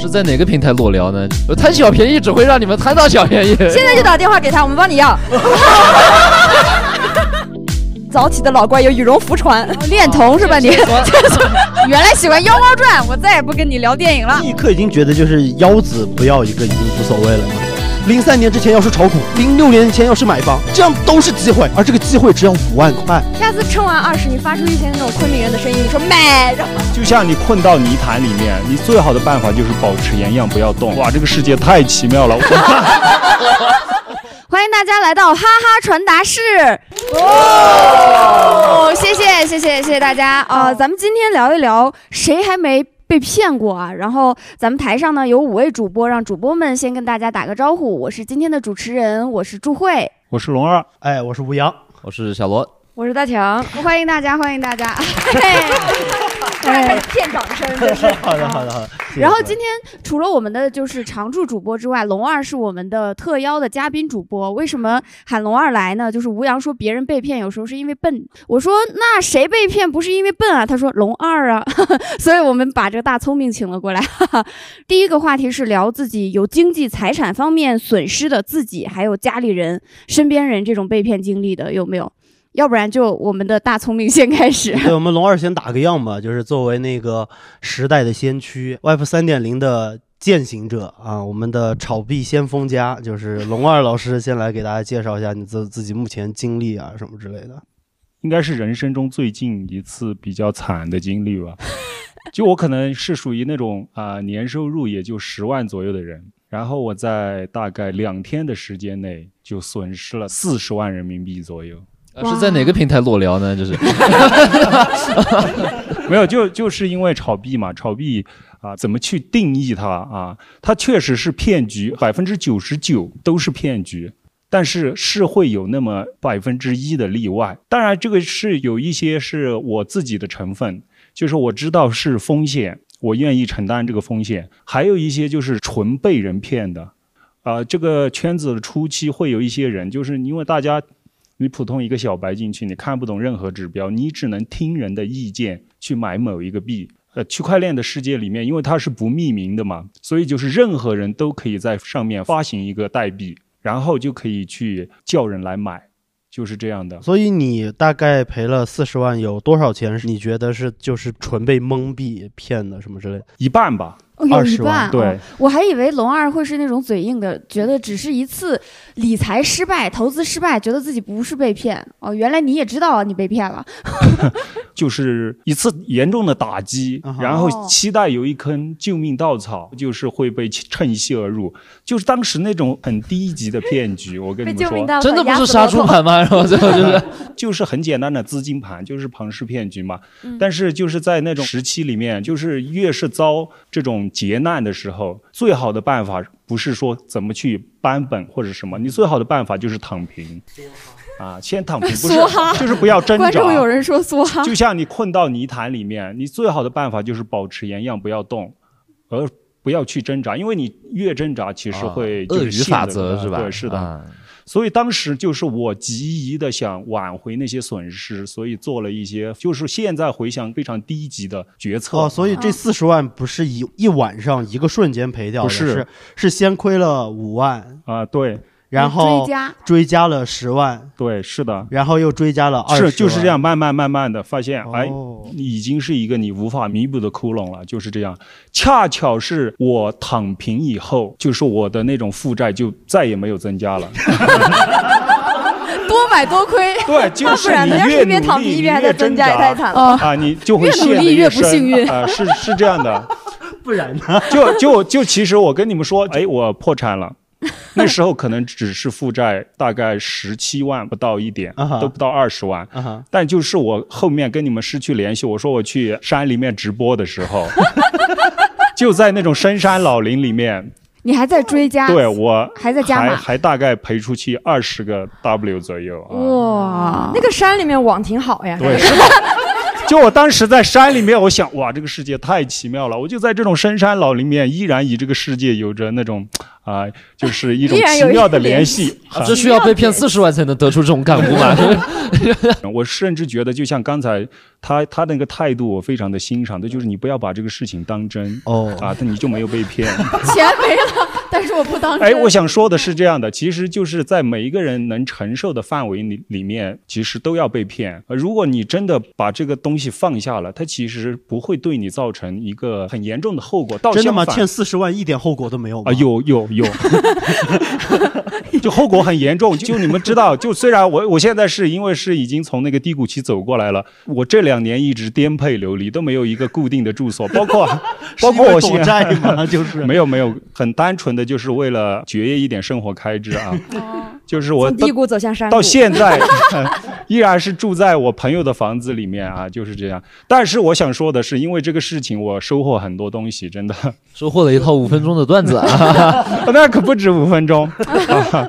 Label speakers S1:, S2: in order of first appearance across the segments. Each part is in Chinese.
S1: 是在哪个平台裸聊呢？贪小便宜只会让你们贪到小便宜。
S2: 现在就打电话给他，我们帮你要。早起的老怪有羽绒服穿，恋童是吧你？原来喜欢《妖猫传》，我再也不跟你聊电影了。
S3: 立刻已经觉得就是腰子不要一个已经无所谓了嘛。零三年之前要是炒股，零六年前要是买房，这样都是机会，而这个机会只要五万块。
S2: 下次称完二十，你发出一些那种昆明人的声音，你说买，
S4: 就像你困到泥潭里面，你最好的办法就是保持原样，不要动。哇，这个世界太奇妙了。
S2: 欢迎大家来到哈哈传达室。哦，谢谢谢谢谢谢大家啊！咱们今天聊一聊，谁还没被骗过啊？然后咱们台上呢有五位主播，让主播们先跟大家打个招呼。我是今天的主持人，我是祝慧，
S4: 我是龙二，
S3: 哎，我是吴阳，
S1: 我是小罗，
S2: 我是大强。欢迎大家，欢迎大家。骗掌声，就是
S3: 好的好的好的。
S2: 然后今天除了我们的就是常驻主播之外，龙二是我们的特邀的嘉宾主播。为什么喊龙二来呢？就是吴阳说别人被骗有时候是因为笨，我说那谁被骗不是因为笨啊？他说龙二啊，所以我们把这个大聪明请了过来。第一个话题是聊自己有经济财产方面损失的自己，还有家里人、身边人这种被骗经历的有没有？要不然就我们的大聪明先开始。
S3: 对，我们龙二先打个样吧，就是作为那个时代的先驱，Web 三点零的践行者啊，我们的炒币先锋家，就是龙二老师先来给大家介绍一下你自自己目前经历啊什么之类的。
S4: 应该是人生中最近一次比较惨的经历吧。就我可能是属于那种啊年收入也就十万左右的人，然后我在大概两天的时间内就损失了四十万人民币左右。
S1: 是在哪个平台裸聊呢？就是
S4: 没有，就就是因为炒币嘛，炒币啊，怎么去定义它啊？它确实是骗局，百分之九十九都是骗局，但是是会有那么百分之一的例外。当然，这个是有一些是我自己的成分，就是我知道是风险，我愿意承担这个风险；还有一些就是纯被人骗的。啊，这个圈子的初期会有一些人，就是因为大家。你普通一个小白进去，你看不懂任何指标，你只能听人的意见去买某一个币。呃，区块链的世界里面，因为它是不匿名的嘛，所以就是任何人都可以在上面发行一个代币，然后就可以去叫人来买，就是这样的。
S3: 所以你大概赔了四十万，有多少钱？你觉得是就是纯被蒙蔽骗的什么之类？
S4: 一半吧。
S2: 有一半，
S4: 对，
S2: 我还以为龙二会是那种嘴硬的，觉得只是一次理财失败、投资失败，觉得自己不是被骗。哦，原来你也知道啊，你被骗了，
S4: 就是一次严重的打击，然后期待有一根救命稻草，就是会被趁虚而入，就是当时那种很低级的骗局。我跟你们说，
S1: 真的不是杀猪盘吗？然后最后就是
S4: 就是很简单的资金盘，就是庞氏骗局嘛。但是就是在那种时期里面，就是越是遭这种。劫难的时候，最好的办法不是说怎么去扳本或者什么，你最好的办法就是躺平，啊，先躺平，不是，就是不要挣扎。观
S2: 众有人说梭哈，
S4: 就像你困到泥潭里面，你最好的办法就是保持原样，不要动，而不要去挣扎，因为你越挣扎，其实会
S1: 鳄鱼法则是吧？
S4: 对，是的。所以当时就是我急于的想挽回那些损失，所以做了一些就是现在回想非常低级的决策。
S3: 哦，所以这四十万不是一一晚上一个瞬间赔掉的，
S4: 是
S3: 是先亏了五万
S4: 啊，对。
S3: 然后
S2: 追加
S3: 追加了十万，
S4: 对，是的，
S3: 然后又追加了二十，
S4: 是就是这样，慢慢慢慢的发现，哎，已经是一个你无法弥补的窟窿了，就是这样。恰巧是我躺平以后，就是我的那种负债就再也没有增加了。
S2: 多买多亏，
S4: 对，就是你
S2: 越努力，
S4: 你越
S2: 增加，
S4: 太
S2: 惨了啊！
S4: 你就会
S2: 越努力越不幸运
S4: 啊！是是这样的，
S3: 不然呢？
S4: 就就就其实我跟你们说，哎，我破产了。那时候可能只是负债大概十七万不到一点，都不到二十万。但就是我后面跟你们失去联系，我说我去山里面直播的时候，就在那种深山老林里面，
S2: 你还在追加？
S4: 对我
S2: 还在加
S4: 还还大概赔出去二十个 W 左右。
S2: 哇，那个山里面网挺好呀。
S4: 对。就我当时在山里面，我想哇，这个世界太奇妙了。我就在这种深山老林里面，依然与这个世界有着那种 啊、就是一种奇妙的
S5: 些联
S4: 联系。啊
S1: 这需要被骗四十万才能得出这种感悟吗？
S4: 我甚至觉得，就像刚才他他那个态度，我非常的欣赏的，就是你不要把这个事情当真
S3: 哦
S4: 啊，那你就没有被骗。
S2: 钱没了，但是我不当真。
S4: 哎，我想说的是这样的，其实就是在每一个人能承受的范围里里面，其实都要被骗。呃如果你真的把这个东西放下了，它其实不会对你造成一个很严重的后果。倒
S3: 真的吗？欠四十万一点后果都没有吗
S4: 啊，有有有，就后果很严重。就你们知道，就虽然我我现在是因为是已经从那个低谷期走过来了，我这两年一直颠沛流离，都没有一个固定的住所，包括 包括我现在
S3: 债吗？就是
S4: 没有没有，很单纯的就是为了节约一点生活开支啊。就是我
S5: 低谷走向山谷。
S4: 到现在、依然是住在我朋友的房子里面啊，就是这样。但是我想说的是，因为这个事情，我收获很多东西，真的，
S1: 收获了一套五分钟的段子啊！
S4: 那可不止五分钟。啊、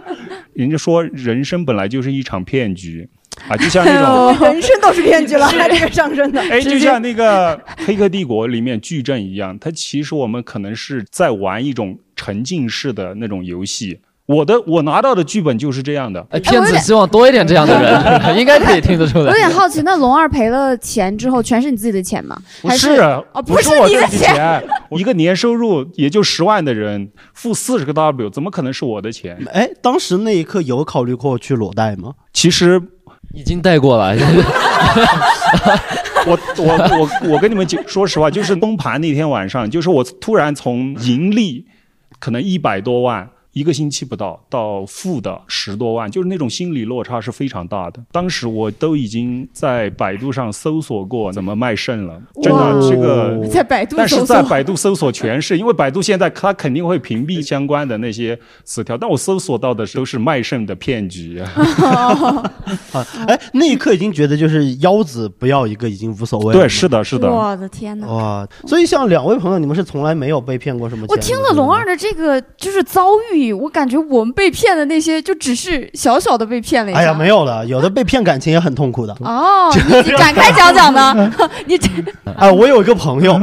S4: 人家说人生本来就是一场骗局啊，就像那种。
S5: 人生都是骗局了，这个上升的。
S4: 哎，就像那个《黑客帝国》里面矩阵一样，它其实我们可能是在玩一种沉浸式的那种游戏。我的我拿到的剧本就是这样的。
S1: 哎，骗子希望多一点这样的人，应该可以听得出来
S2: 我有。点好奇，那龙二赔了钱之后，全是你自己的钱吗？还
S4: 不是，啊
S2: 哦
S4: 不
S2: 不是你的
S4: 我自己钱，一个年收入也就十万的人付四十个 W，怎么可能是我的钱？
S3: 哎，当时那一刻有考虑过去裸贷吗？
S4: 其实
S1: 已经贷过了，
S4: 我我我我跟你们讲，说实话，就是崩盘那天晚上，就是我突然从盈利可能一百多万。一个星期不到，到负的十多万，就是那种心理落差是非常大的。当时我都已经在百度上搜索过怎么卖肾了，真的这个
S2: 在百度
S4: 但是在百度搜索全是，因为百度现在它肯定会屏蔽相关的那些词条，但我搜索到的都是卖肾的骗局。
S3: 啊，哎，那一刻已经觉得就是腰子不要一个已经无所谓了。
S4: 对，是的，是的。
S2: 我的天哪！
S3: 哇，所以像两位朋友，你们是从来没有被骗过什么钱？
S2: 我听了龙二的这个就是遭遇，我感觉我们被骗的那些就只是小小的被骗了一下。
S3: 哎呀，没有了，有的被骗感情也很痛苦的。
S2: 哦，你展开讲讲呢？你这
S3: 哎，我有一个朋友，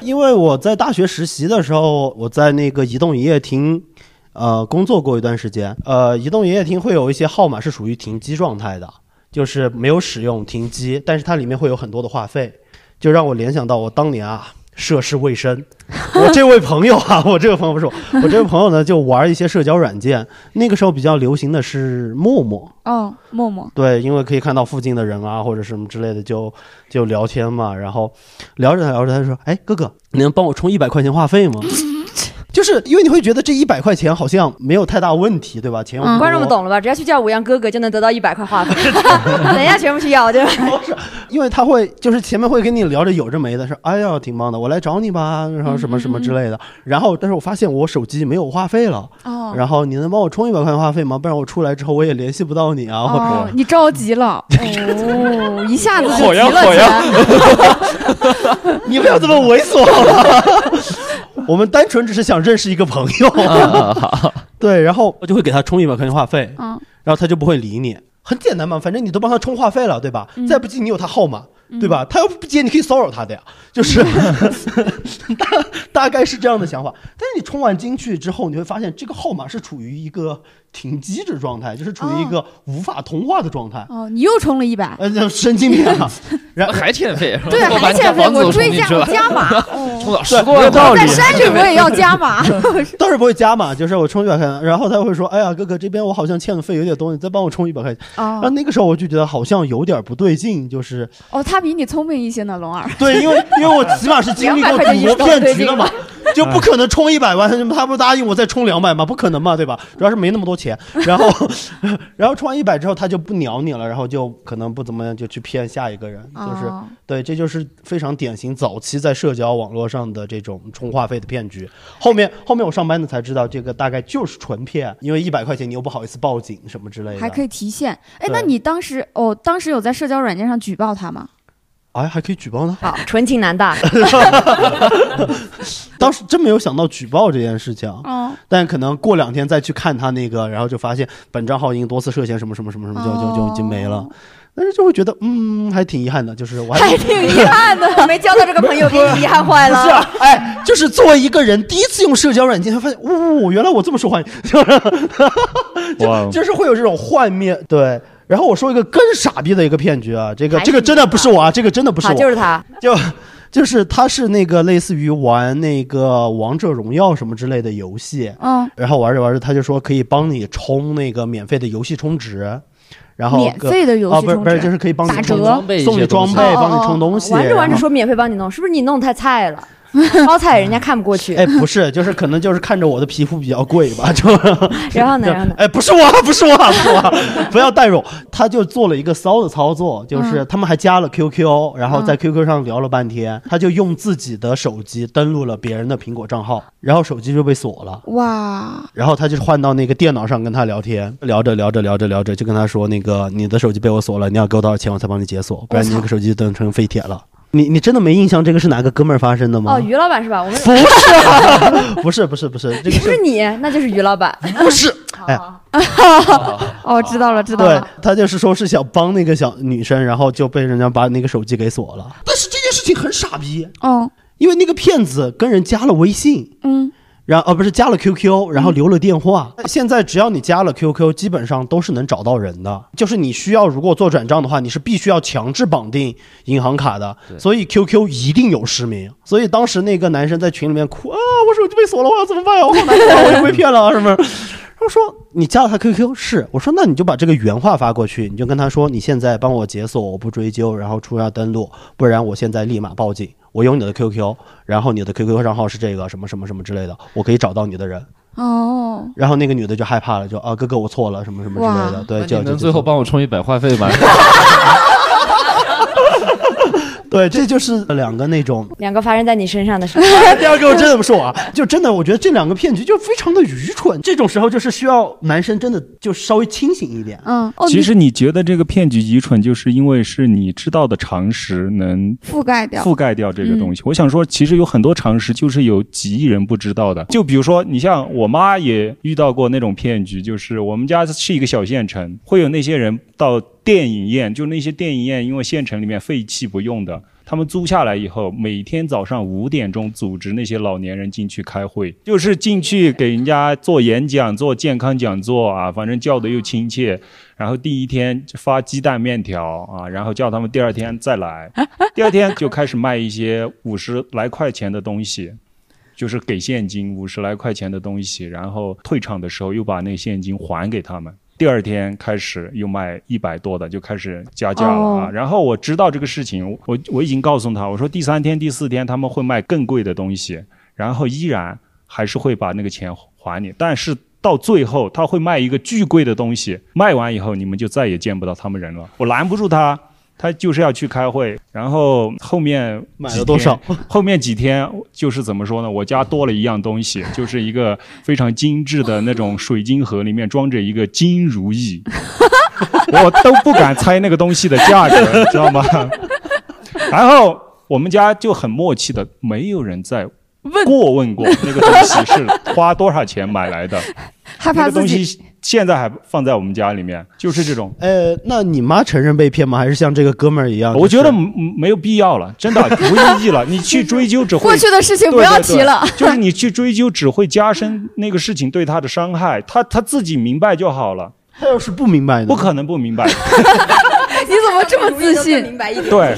S3: 因为我在大学实习的时候，我在那个移动营业厅。呃，工作过一段时间，呃，移动营业厅会有一些号码是属于停机状态的，就是没有使用停机，但是它里面会有很多的话费，就让我联想到我当年啊涉世未深，我这位朋友啊，我这个朋友不是我，我这位朋友呢就玩一些社交软件，那个时候比较流行的是陌陌，
S2: 哦，陌陌
S3: 对，因为可以看到附近的人啊，或者什么之类的，就就聊天嘛。然后聊着聊着，他就说：“哎，哥哥，你能帮我充一百块钱话费吗？” 就是因为你会觉得这一百块钱好像没有太大问题，对吧？钱
S2: 嗯
S5: 观众们懂了吧？只要去叫五羊哥哥就能得到一百块话费，等一下全部去要，对吧？
S3: 因为他会就是前面会跟你聊着有这没的，说哎呀挺棒的，我来找你吧，然后什么什么之类的。然后但是我发现我手机没有话费了，
S2: 哦
S3: 然后你能帮我充一百块钱话费吗？不然我出来之后我也联系不到你啊，或者
S2: 哦，你着急了哦，一下子就
S4: 火
S2: 急了。
S3: 你不要这么猥琐。我们单纯只是想认识一个朋友。
S1: 啊好，
S3: 对，然后我就会给他充一百块钱话费，
S2: 嗯
S3: 然后他就不会理你。很简单嘛，反正你都帮他充话费了，对吧？
S2: 嗯
S3: 再不济你有他号码，对吧？他要不接，你可以骚扰他的呀，就是 大大概是这样的想法。但是你充完进去之后，你会发现这个号码是处于一个停机的状态，就是处于一个无法通话的状态。
S2: 哦，你又充了一百，
S3: 呃，这神经病啊！然后
S1: 还欠费，
S2: 对，
S1: 我把
S2: 还欠费，我追加加码，
S1: 充到十
S3: 对
S1: 多万
S3: 道理
S2: 在山里我也要加码。
S3: 倒是不会加码，就是我充一百块钱，然后他会说：“哎呀，哥哥，这边我好像欠的费有点多，你再帮我充一百块钱。”然后
S2: 哦
S3: 那个时候我就觉得好像有点不对劲，就是
S2: 哦，他比你聪明一些呢，龙二。
S3: 对，因为因为我起码是经历过
S5: 200块钱
S3: 赌博骗局的嘛，
S2: 嗯
S3: 就不可能充一百万，他不答应我再充两百吗？不可能嘛，对吧？主要是没那么多钱，然后 然后充完一百之后他就不鸟你了，然后就可能不怎么样就去骗下一个人，就是
S2: 哦
S3: 对，这就是非常典型早期在社交网络上的这种充话费的骗局。后面后面我上班的才知道，这个大概就是纯骗，因为一百块钱你又不好意思报警什么之类的，
S2: 还可以提现。哎，那你当时哦，当时有在社交软件上举报他吗？
S3: 哎还可以举报呢。
S5: 好，纯情男大，
S3: 当时真没有想到举报这件事情，
S2: 哦，
S3: 但可能过两天再去看他那个，然后就发现本账号已经多次涉嫌什么什么什么什么，就就就已经没了
S2: 哦。
S3: 但是就会觉得嗯，还挺遗憾的，就是我还
S5: 还挺遗憾的，没交到这个朋友，给你遗憾坏了。
S3: 不是啊，哎，就是作为一个人第一次用社交软件，他发现，呜哦，原来我这么受欢迎，就是
S4: 哇
S3: 就就是会有这种幻灭，对。然后我说一个更傻逼的一个骗局啊，这个这个真的不是我啊，这个真的不是
S5: 好，
S3: 我，
S5: 就是他。
S3: 就就是他是那个类似于玩那个王者荣耀什么之类的游戏，
S2: 嗯，
S3: 然后玩着玩着他就说可以帮你充那个免费的游戏充值，然后
S2: 免费的游戏
S3: 啊不是不是
S2: 戏充值
S3: 就是可以帮你
S2: 打折。
S3: 充
S1: 装备
S3: 送你装备，帮你充东西，
S5: 玩着玩着说免费帮你弄，是不是你弄太菜了？包菜人家看不过去。
S3: 哎，不是，就是可能就是看着我的皮肤比较贵吧，就
S5: 然后呢，然后呢？
S3: 哎，不是我，不是我，不是我，不要代入。他就做了一个骚的操作，就是他们还加了 QQ，然后在 QQ 上聊了半天，他就用自己的手机登录了别人的苹果账号，然后手机就被锁了。
S2: 哇，
S3: 然后他就换到那个电脑上跟他聊天，聊着聊着聊着聊着，就跟他说那个你的手机被我锁了，你要给我多少钱我才帮你解锁，不然你那个手机就等成废铁了。你你真的没印象这个是哪个哥们儿发生的吗？
S5: 哦，于老板是吧？我们
S3: 不是 啊，不是不是不是，这个是
S5: 不是你，那就是于老板。
S3: 不是？哎，
S2: 哦，知道了，知道了
S3: 对
S2: 了。
S3: 他就是说是想帮那个小女生，然后就被人家把那个手机给锁了。但是这件事情很傻逼，
S2: 哦，
S3: 因为那个骗子跟人加了微信，
S2: 嗯，
S3: 然后呃不是加了 QQ，然后留了电话。现在只要你加了 QQ，基本上都是能找到人的。就是你需要如果做转账的话，你是必须要强制绑定银行卡的，所以 QQ 一定有实名。所以当时那个男生在群里面哭啊，我手机被锁了，我要怎么办呀？我好难过啊，我又被骗了啊什么。然后说你加了他 QQ 是，我说那你就把这个原话发过去，你就跟他说你现在帮我解锁，我不追究，然后出要登录，不然我现在立马报警。我有你的 QQ，然后你的 QQ 账号是这个什么什么什么之类的，我可以找到你的人。
S2: 哦，
S3: 然后那个女的就害怕了，就啊哥哥我错了什么什么之类的，对，就
S1: 能最后帮我充一百话费吗？
S3: 对，这就是两个那种。
S5: 两个发生在你身上的事，
S3: 第二个我真的不是我啊，就真的我觉得这两个骗局就非常的愚蠢。这种时候就是需要男生真的就稍微清醒一点。
S2: 嗯，哦，
S4: 其实你觉得这个骗局愚蠢，就是因为是你知道的常识能
S2: 覆盖掉，
S4: 覆盖掉这个东西。我想说，其实有很多常识就是有几亿人不知道的。就比如说，你像我妈也遇到过那种骗局，就是我们家是一个小县城，会有那些人到电影院，就那些电影院，因为县城里面废弃不用的。他们租下来以后，每天早上五点钟组织那些老年人进去开会，就是进去给人家做演讲、做健康讲座啊，反正叫的又亲切。然后第一天发鸡蛋面条啊，然后叫他们第二天再来，第二天就开始卖一些五十来块钱的东西，就是给现金五十来块钱的东西，然后退场的时候又把那现金还给他们。第二天开始又卖一百多的，就开始加价了啊。
S2: 哦
S4: 然后我知道这个事情，我我已经告诉他，我说第三天、第四天他们会卖更贵的东西，然后依然还是会把那个钱还你，但是到最后他会卖一个巨贵的东西，卖完以后你们就再也见不到他们人了。我拦不住他，他就是要去开会，然后后面
S3: 买了多少？
S4: 后面几天就是怎么说呢？我家多了一样东西，就是一个非常精致的那种水晶盒，里面装着一个金如意，我都不敢猜那个东西的价格，你知道吗？然后我们家就很默契的，没有人在过问过那个东西是花多少钱买来的，
S2: 害
S4: 那个东
S2: 怕自己
S4: 西现在还放在我们家里面，就是这种。
S3: 呃，那你妈承认被骗吗？还是像这个哥们儿一样？
S4: 我觉得没有必要了，真的无意义了。你去追究只会
S2: 过去的事情不要提了。
S4: 对对对就是你去追究只会加深那个事情对他的伤害，他他自己明白就好了，
S3: 他要是不明白呢？
S4: 不可能不明白，
S2: 你怎么这么自信？
S5: 明白一点。
S4: 对，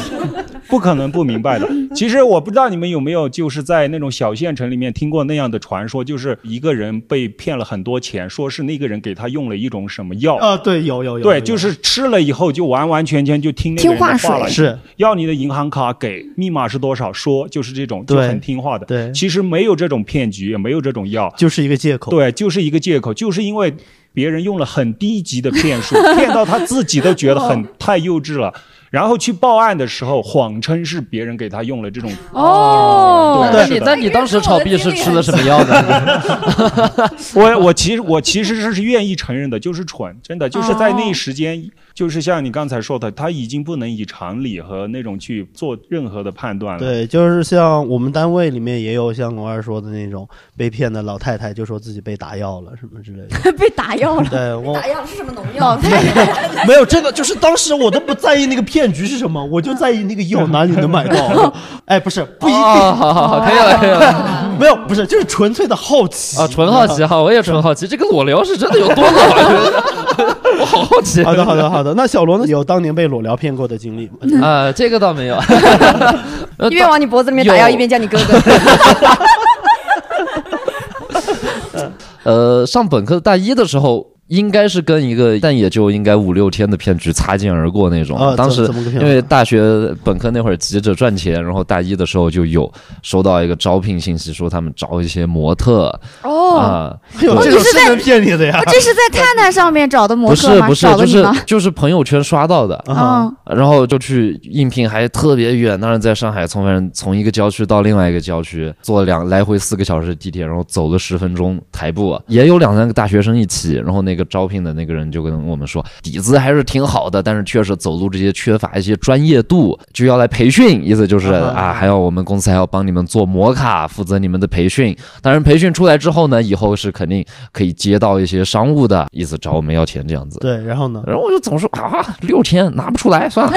S4: 不可能不明白的。其实我不知道你们有没有就是在那种小县城里面听过那样的传说，就是一个人被骗了很多钱，说是那个人给他用了一种什么药。
S3: 啊，对，有有有，
S4: 对，就是吃了以后就完完全全就听那个人的
S2: 听话
S4: 了，
S3: 是
S4: 要你的银行卡给，密码是多少说，就是这种，就很听话的。
S3: 对
S4: 其实没有这种骗局，也没有这种药，
S3: 就是一个借口。
S4: 对，就是一个借口，就是因为别人用了很低级的骗术，骗到他自己都觉得很太幼稚了。然后去报案的时候，谎称是别人给他用了这种，
S2: 哦，
S4: 对
S1: 那你那你当时炒币是吃了什么药呢？
S4: 我我其实我其实是愿意承认的，就是蠢，真的就是在那一时间，就是像你刚才说的，他已经不能以常理和那种去做任何的判断了。
S3: 对，就是像我们单位里面也有像龙二说的那种被骗的老太太，就说自己被打药了什么之类的。
S2: 被打药了。
S3: 对我
S5: 打药是什么农
S2: 老
S5: 药？
S2: 太太，
S3: 没有真的，就是当时我都不在意那个骗局是什么，我就在意那个药哪里能买到。哎，不是，不一定，
S1: 啊，好好好，可以了，可以了。
S3: 没有，不是，就是纯粹的好奇
S1: 啊，纯好奇哈，我也纯好奇，这个裸聊是真的有多老啊？我好好奇。
S3: 好的，好的，好的。那小罗呢？有当年被裸聊骗过的经历吗？
S1: 啊，这个倒没有。
S5: 一边往你脖子里面打药，一边叫你哥哥。
S1: 呃，上本科大一的时候，应该是跟一个，但也就应该五六天的骗局擦肩而过那种。
S3: 啊
S1: 当时因为大学本科那会儿急着赚钱，然后大一的时候就有收到一个招聘信息，说他们招一些模特
S2: 哦，你是在
S3: 骗你的呀
S2: 哦！这是在探探上面找的模特吗？
S1: 是不是，就是？就是朋友圈刷到的。
S3: 啊
S2: 嗯，
S1: 然后就去应聘，还特别远，当然在上海，从反正从一个郊区到另外一个郊区，坐两来回四个小时的地铁，然后走了十分钟台步，也有两三个大学生一起，然后那个招聘的那个人就跟我们说，底子还是挺好的，但是确实走路这些缺乏一些专业度，就要来培训，意思就是
S3: 啊
S1: 还要我们公司还要帮你们做摩卡，负责你们的培训。当然培训出来之后呢，以后是肯定可以接到一些商务的，意思找我们要钱这样子。
S3: 对，然后呢？
S1: 然后我就总说啊，六千拿不出来，算了。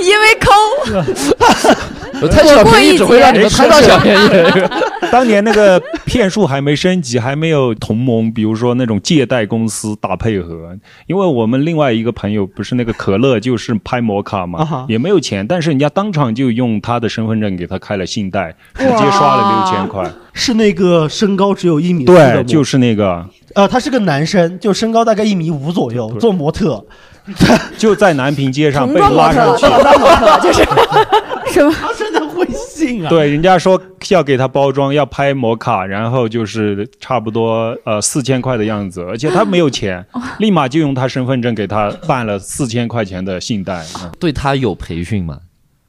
S2: 因为抠，
S1: 贪小便宜只会让你们贪到小便宜。
S4: 当年那个骗术还没升级，还没有同盟，比如说那种借贷公司打配合。因为我们另外一个朋友不是那个可乐，就是拍摩卡
S3: 啊
S4: 嘛
S3: 哈，
S4: 也没有钱，但是人家当场就用他的身份证给他开了信贷，直接刷了六千块。
S3: 是那个身高只有一米四的
S4: 对，就是那个，
S3: 呃，他是个男生，就身高大概一米五左右，做模特，
S4: 就在南平街上被拉上去。
S5: 就是
S2: 什么？
S3: 他真的会信啊？
S4: 对，人家说要给他包装，要拍摩卡，然后就是差不多呃四千块的样子，而且他没有钱，立马就用他身份证给他办了四千块钱的信贷。嗯
S1: 对他有培训吗？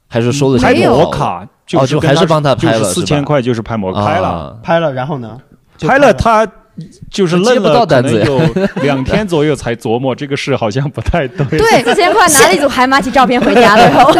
S1: 还是收的
S4: 拍
S2: 没有
S4: 摩卡，
S1: 哦就
S4: 跟
S1: 还是帮他拍了
S4: 四千块就是拍摩拍了，
S1: 啊
S3: 拍了，然后呢？
S4: 拍了他。就是
S1: 接不到
S4: 愣了，可
S1: 单子
S4: 能有两天左右才琢磨这个事好像不太对。
S2: 对，
S5: 四千块拿了一组海马体照片回家了，然 后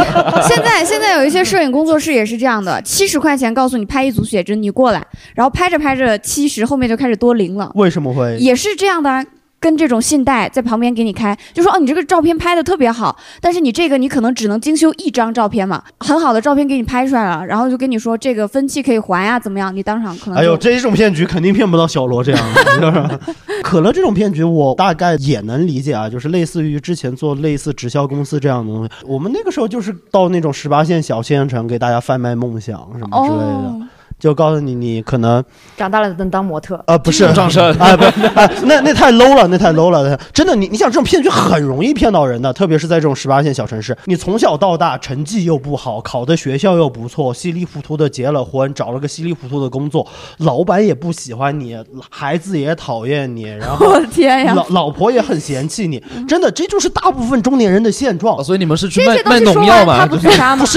S2: 现在现在有一些摄影工作室也是这样的，七十块钱告诉你拍一组写真，你过来，然后拍着拍着七十，后面就开始多零了，
S3: 为什么会？
S2: 也是这样的啊。跟这种信贷在旁边给你开，就说哦，你这个照片拍的特别好，但是你这个你可能只能精修一张照片嘛，很好的照片给你拍出来了，然后就跟你说这个分期可以还呀，怎么样？你当场可能
S3: 哎呦，
S2: 就
S3: 这种骗局肯定骗不到小罗这样的。就是可乐这种骗局，我大概也能理解啊，就是类似于之前做类似直销公司这样的东西。我们那个时候就是到那种十八线小县城给大家贩卖梦想什么之类的，
S2: 哦，
S3: 就告诉你你可能
S5: 长大了能当模特。
S3: 呃不是
S1: 上升
S3: 啊不哎那那太 low 了，那太 low 了。真的，你你想这种骗局很容易骗到人的，特别是在这种十八线小城市，你从小到大成绩又不好，考的学校又不错，稀里糊涂的结了婚，找了个稀里糊涂的工作，老板也不喜欢你，孩子也讨厌你，然后
S2: 我的天呀！
S3: 老老婆也很嫌弃你，真的，这就是大部分中年人的现状
S1: 哦。所以你们是去卖 卖农药吗？
S5: 不
S3: 是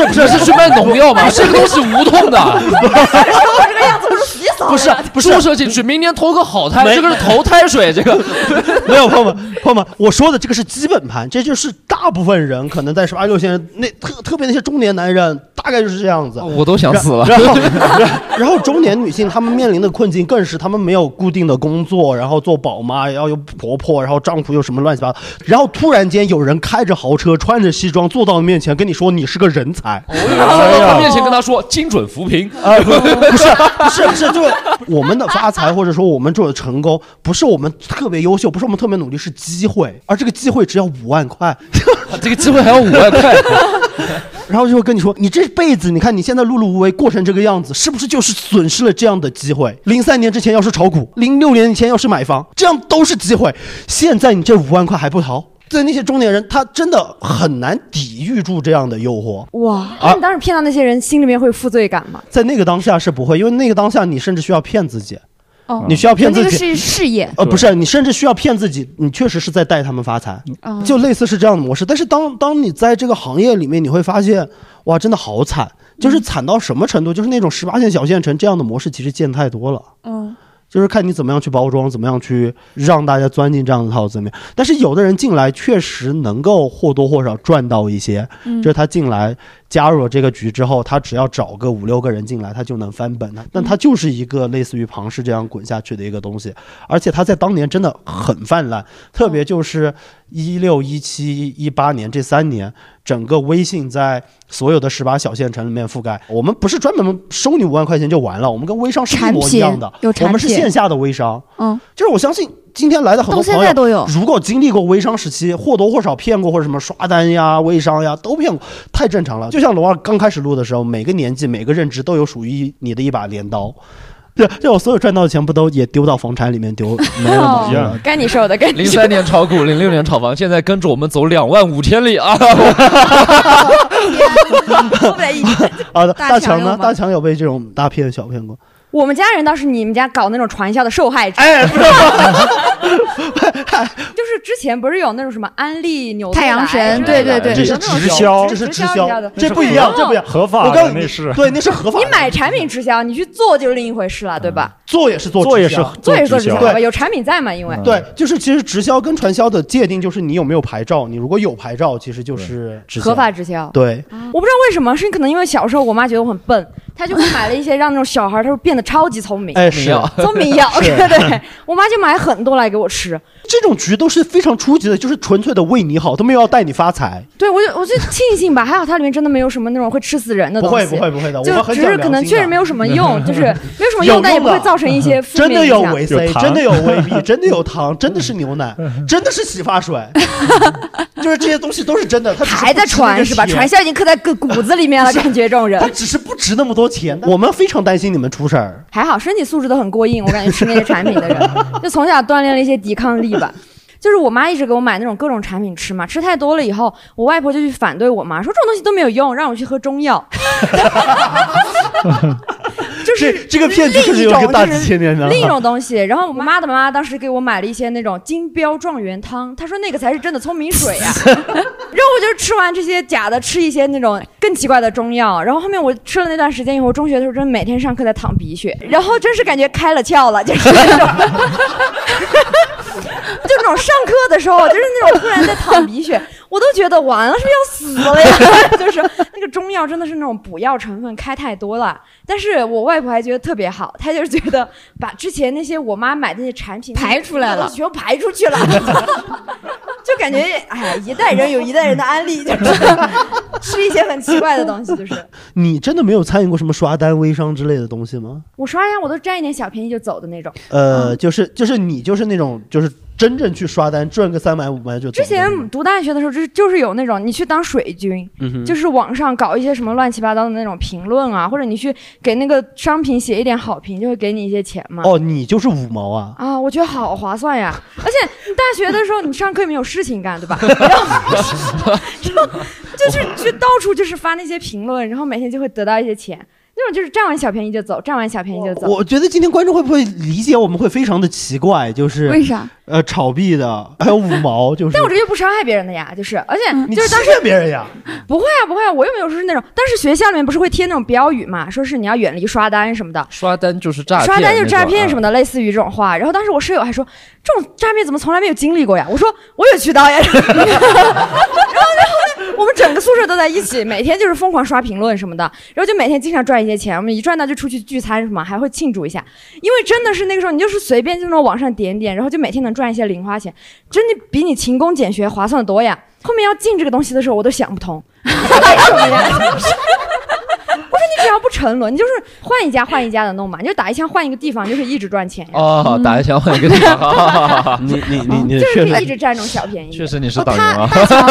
S3: 不是
S1: 是去卖农药吗？这个东西无痛的，
S5: 我这个样子不是
S3: 不是不是。
S1: 注射进去，明年投个好胎，这个是投胎水，这个。
S3: 没有朋友们，朋友们，我说的这个是基本盘，这就是大部分人可能在十八六线那特特别那些中年男人，大概就是这样子。
S1: 我都想死了。
S3: 然后，然 然后中年女性她们面临的困境更是她们没有固定的工作，然后做宝妈，然后又婆婆，然后丈夫又什么乱七八糟，然后突然间有人开着豪车，穿着西装坐到你面前跟你说你是个人才，
S1: 面前跟他说精准扶贫，
S3: 不是不是不是，就是我们的发财或者说我们做的成功，不是我们特别优秀，不是我们特别努力，是机会，而这个机会只要五万块，
S1: 这个机会还要五万块，
S3: 然后就会跟你说，你这辈子你看你现在碌碌无为过成这个样子，是不是就是损失了这样的机会？零三年之前要是炒股，零六年以前要是买房，这样都是机会。现在你这五万块还不逃？对那些中年人，他真的很难抵御住这样的诱惑。
S5: 哇！那你当时骗到那些人，心里面会有负罪感吗？
S3: 在那个当下是不会，因为那个当下你甚至需要骗自己，
S2: 哦，
S3: 你需要骗
S2: 那个
S3: 自己。
S2: 是事业，
S3: 呃，不是，你甚至需要骗自己，你确实是在带他们发财，
S2: 嗯
S3: 就类似是这样的模式。但是当当你在这个行业里面，你会发现，哇，真的好惨，就是惨到什么程度？就是那种十八线小县城这样的模式，其实见太多了。
S2: 嗯，
S3: 就是看你怎么样去包装，怎么样去让大家钻进这样的套子里面。但是有的人进来确实能够或多或少赚到一些，
S2: 嗯
S3: 就是他进来加入了这个局之后，他只要找个五六个人进来，他就能翻本的。但他就是一个类似于庞氏这样滚下去的一个东西，而且他在当年真的很泛滥，特别就是一六、一七、一八年这三年，整个微信在所有的十八小县城里面覆盖。我们不是专门收你五万块钱就完了，我们跟微商是一模一样的我们是线下的微商。
S2: 嗯，
S3: 就是我相信今天来的很多朋友，
S2: 现在都有。
S3: 如果经历过微商时期，或多或少骗过或者什么刷单呀、微商呀，都骗过，太正常了。就像龙二刚开始录的时候，每个年纪、每个认知都有属于你的一把镰刀。对，就我所有赚到的钱不都也丢到房产里面丢没了吗？
S4: 一样
S5: 该你受的，该你
S1: 零。三年炒股，零六年炒房，现在跟着我们走两万五千里啊！
S5: 说不了一句。
S3: 好的，
S2: 大
S3: 大强呢？大强有被这种大骗小骗过？
S5: 我们家人倒是你们家搞那种传销的受害者，
S3: 哎，不是，
S5: 就是之前不是有那种什么安利、纽
S2: 太阳神
S5: 对
S2: 对对对
S4: 这是直销
S3: 这是直
S5: 销，
S3: 这不一样，这不一样。
S4: 合法
S3: 我告诉你
S4: 的那是
S3: 对，那是合法。
S5: 你买产品直销，你去做就是另一回事了，对吧？
S3: 做也是做
S4: 做也是
S3: 直销
S5: 做也是做直销，
S3: 对
S5: 吧？有产品在嘛？因为
S4: 嗯
S3: 对，就是其实直销跟传销的界定就是你有没有牌照，你如果有牌照，其实就是
S5: 合。法直销。
S3: 对，
S5: 我不知道为什么，是可能因为小时候我妈觉得我很笨，她就会买了一些让那种小孩他说变得超级聪明。
S3: 哎，是
S5: 聪明药，对对，我妈就买很多来给我吃。
S3: 这种局都是非常初级的，就是纯粹的为你好，都没有要带你发财。
S5: 对我就我就庆幸吧，还好它里面真的没有什么那种会吃死人的
S3: 不
S5: 东西。
S3: 不会不会不会的，我
S5: 就
S3: 们很
S5: 只是可能确实没
S3: 有
S5: 有什么用，就是没有什么用，但也不会造成一些负
S3: 真的有
S5: 影响。
S3: 维 C，真的有维 B，真的有糖，真的是牛奶，真的是洗发水，就是这些东西都是真的。他只是
S5: 还在
S3: 值那个
S5: 传是吧？
S3: 钱
S5: 传销已经刻在骨骨子里面了，感觉这种人
S3: 他只是不值那么多钱。我们非常担心你们出事儿。
S5: 还好，身体素质都很过硬。我感觉吃那些产品的人，就从小锻炼了一些抵抗力吧。就是我妈一直给我买那种各种产品吃嘛，吃太多了以后，我外婆就去反对我妈，说这种东西都没有用，让我去喝中药。就是
S3: 这这个骗局
S5: 另一
S3: 是有个大几千年的。
S5: 另一种东西。然后我妈的妈妈当时给我买了一些那种金标状元汤，她说那个才是真的聪明水呀、然后我就吃完这些假的，吃一些那种更奇怪的中药。然后后面我吃了那段时间以后，中学的时候真的每天上课在淌鼻血，然后真是感觉开了窍了，就是那种。种上课的时候，就是那种突然在淌鼻血，我都觉得完了，是不是要死了呀？就是那个中药真的是那种补药成分开太多了。但是我外婆还觉得特别好，她就是觉得把之前那些我妈买的那些产品
S2: 排出来了
S5: 全部排出去了，就感觉哎，一代人有一代人的安利，就是吃一些很奇怪的东西。就是
S3: 你真的没有参与过什么刷单、微商之类的东西吗？
S5: 我刷呀，我都占一点小便宜就走的那种。
S3: 呃，就是就是你就是那种就是真正去刷单赚个三百五百就
S5: 之。前读大学的时候，就是就是有那种你去当水军，
S3: 嗯
S5: 就是网上搞一些什么乱七八糟的那种评论啊，或者你去给那个商品写一点好评，就会给你一些钱嘛。
S3: 哦，你就是五毛啊？
S5: 啊，我觉得好划算呀！而且你大学的时候，你上课也没有事情干，对吧？然后，然后就是去到处就是发那些评论，然后每天就会得到一些钱。那种就是占完小便宜就走，占完小便宜就走。
S3: 我觉得今天观众会不会理解我们会非常的奇怪，就是
S2: 为啥？
S3: 呃炒币的，还有五毛，就是
S5: 但我这又不伤害别人的呀，就是，而且
S2: 嗯
S3: 你
S5: 就是当时
S3: 骗别人呀？
S5: 不会啊，不会啊，我又没有说是那种，但是学校里面不是会贴那种标语嘛，说是你要远离刷单什么的，
S1: 刷单就是诈骗，
S5: 刷单就是诈骗什么
S1: 的。
S5: 类似于这种话。然后当时我室友还说，这种诈骗怎么从来没有经历过呀？我说我有渠道呀。然后然后呢，我们整个宿舍都在一起，每天就是疯狂刷评论什么的，然后就每天经常赚一些钱。我们一赚到就出去聚餐什么，还会庆祝一下。因为真的是那个时候，你就是随便就那种网上点点，然后就每天能赚一些零花钱，真的比你勤工俭学划算的多呀。后面要进这个东西的时候，我都想不通，为什么呀？我说你只要不沉沦，你就是换一家换一家的弄嘛，你就打一枪换一个地方，就是一直赚钱呀，
S1: 哦，打一枪换一个地方，
S3: 你你你你
S5: 就是可以
S3: 确实
S5: 一直占这种小便宜。
S1: 确实你是
S2: 哦，
S1: 党员
S2: 他
S1: 啊。
S2: 大强，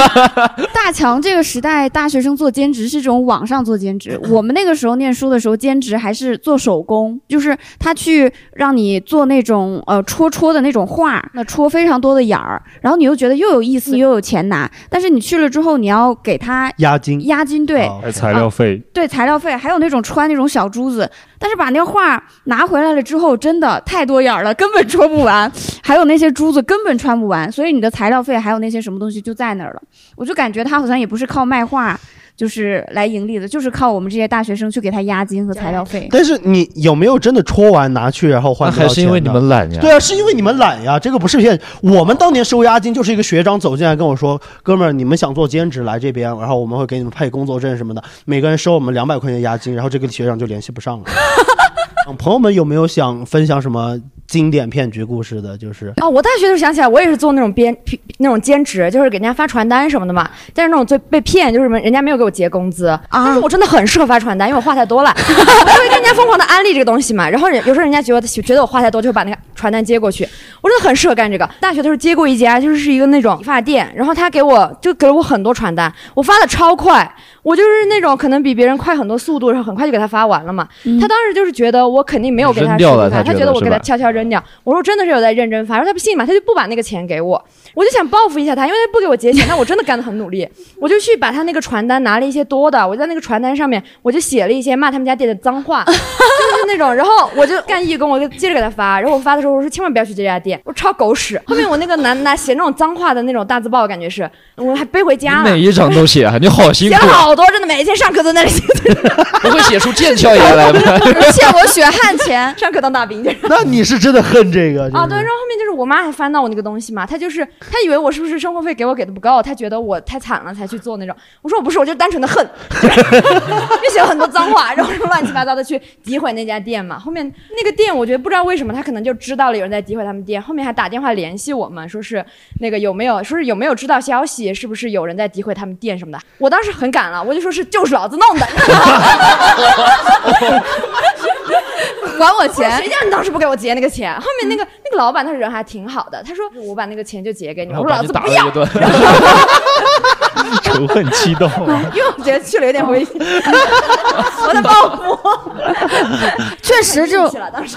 S2: 大强这个时代，大学生做兼职是这种网上做兼职。我们那个时候念书的时候，兼职还是做手工，就是他去让你做那种呃戳戳的那种画，那戳非常多的眼儿，然后你又觉得又有意思又有钱拿，但是你去了之后，你要给他
S3: 押金
S2: 押金，对，
S4: 材料费，
S2: 对材料费，还有那种穿那种小珠子，但是把那画拿回来了之后，真的太多眼了，根本戳不完，还有那些珠子根本穿不完，所以你的材料费还有那些什么东西就在那儿了。我就感觉他好像也不是靠卖画就是来盈利的，就是靠我们这些大学生去给他押金和材料费。
S3: 但是你有没有真的戳完拿去，然后换
S1: 还是因为你们懒呀。
S3: 对啊，是因为你们懒呀，这个不是骗。我们当年收押金就是一个学长走进来跟我说：“哥们儿，你们想做兼职来这边，然后我们会给你们配工作证什么的，每个人收我们两百块钱押金。”然后这个学长就联系不上了。嗯 朋友们有没有想分享什么经典骗局故事的？就是
S5: 哦，我大学的时候想起来，我也是做那种编那种兼职，就是给人家发传单什么的嘛。但是那种最被骗，就是什么人家没有给我结工资，但是我真的很适合发传单，因为我话太多了，我会跟人家疯狂的安利这个东西嘛。然后人有时候人家觉得觉得我话太多，就会把那个传单接过去。我真的很适合干这个。大学的时候接过一家，就是是一个那种理发店，然后他给我就给了我很多传单，我发的超快，我就是那种可能比别人快很多速度，然后很快就给他发完了嘛。他当时就是觉得我肯定没有给他
S1: 扔掉了
S5: 实体发，
S1: 他觉
S5: 他觉得我给他悄悄扔掉。我说真的是有在认真发，然后他不信嘛，他就不把那个钱给我。我就想报复一下他，因为他不给我结钱，那我真的干得很努力。我就去把他那个传单拿了一些多的，我在那个传单上面我就写了一些骂他们家店的脏话，就是那种，然后我就干义工，我就接着给他发。然后我发的时候我说千万不要去这家店，我超狗屎。后面我那个拿拿写那种脏话的那种大字报，感觉是 我还背回家了。
S1: 每一张都写啊，你好辛苦写，
S5: 了好多，真的每一天上课都在那里写，
S1: 不会写出剑鞘炎来吗？
S2: 欠我血汗钱。
S5: 上课当大兵就是。
S3: 那你是真的恨这个
S5: 啊，对，然后后面就是我妈还翻到我那个东西嘛，她就是她以为我是不是生活费给我给的不够，她觉得我太惨了才去做那种。我说我不是，我就单纯的恨，就写了很多脏话，然后乱七八糟的去诋毁那家店嘛。后面那个店，我觉得不知道为什么他可能就知道了有人在诋毁他们店，后面还打电话联系我们，说是那个有没有说是有没有知道消息，是不是有人在诋毁他们店什么的。我当时很赶了，我就说是就是老子弄的。
S2: 还我钱
S5: 谁叫你当时不给我结那个钱？后面那个那个老板他人还挺好的，他说我把那个钱就结给你，我说老子不要，
S1: 打了一顿。
S4: 仇恨激动。
S5: 因为我觉得去了有点危险，我在报复。
S2: 确实这种
S5: 去了当时。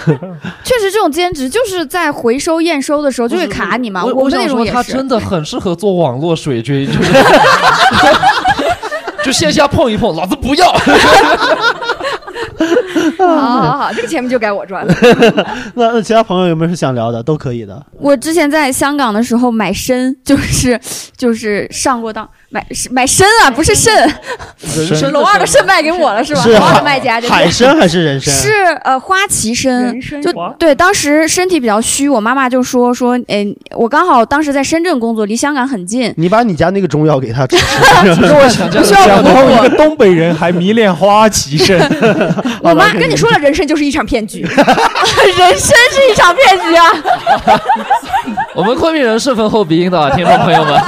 S2: 确实这种兼职就是在回收验收的时候就会卡你嘛。
S1: 我想说。他真的很适合做网络水军，就是就线下碰一碰，老子不要。
S5: 好好好，这个钱就该我赚了。
S3: 那那其他朋友有没有是想聊的？都可以的。
S2: 我之前在香港的时候买参，就是就是上过当，买买参啊，不是肾。
S1: 人生
S2: 龙二的肾卖给我了是吧？
S3: 是
S2: 龙二的卖家就是
S3: 海参还是人参？
S2: 是呃花旗参
S5: 人，参
S2: 就对，当时身体比较虚，我妈妈就说说，哎，我刚好当时在深圳工作，离香港很近，
S3: 你把你家那个中药给他吃 吃。
S1: 我想这样
S4: 想不到一个东北人还迷恋花旗参，
S5: 我妈跟你说了，人参就是一场骗局。
S2: 人参是一场骗局啊！
S1: 我们昆明人是分后鼻音的啊 听众朋友们，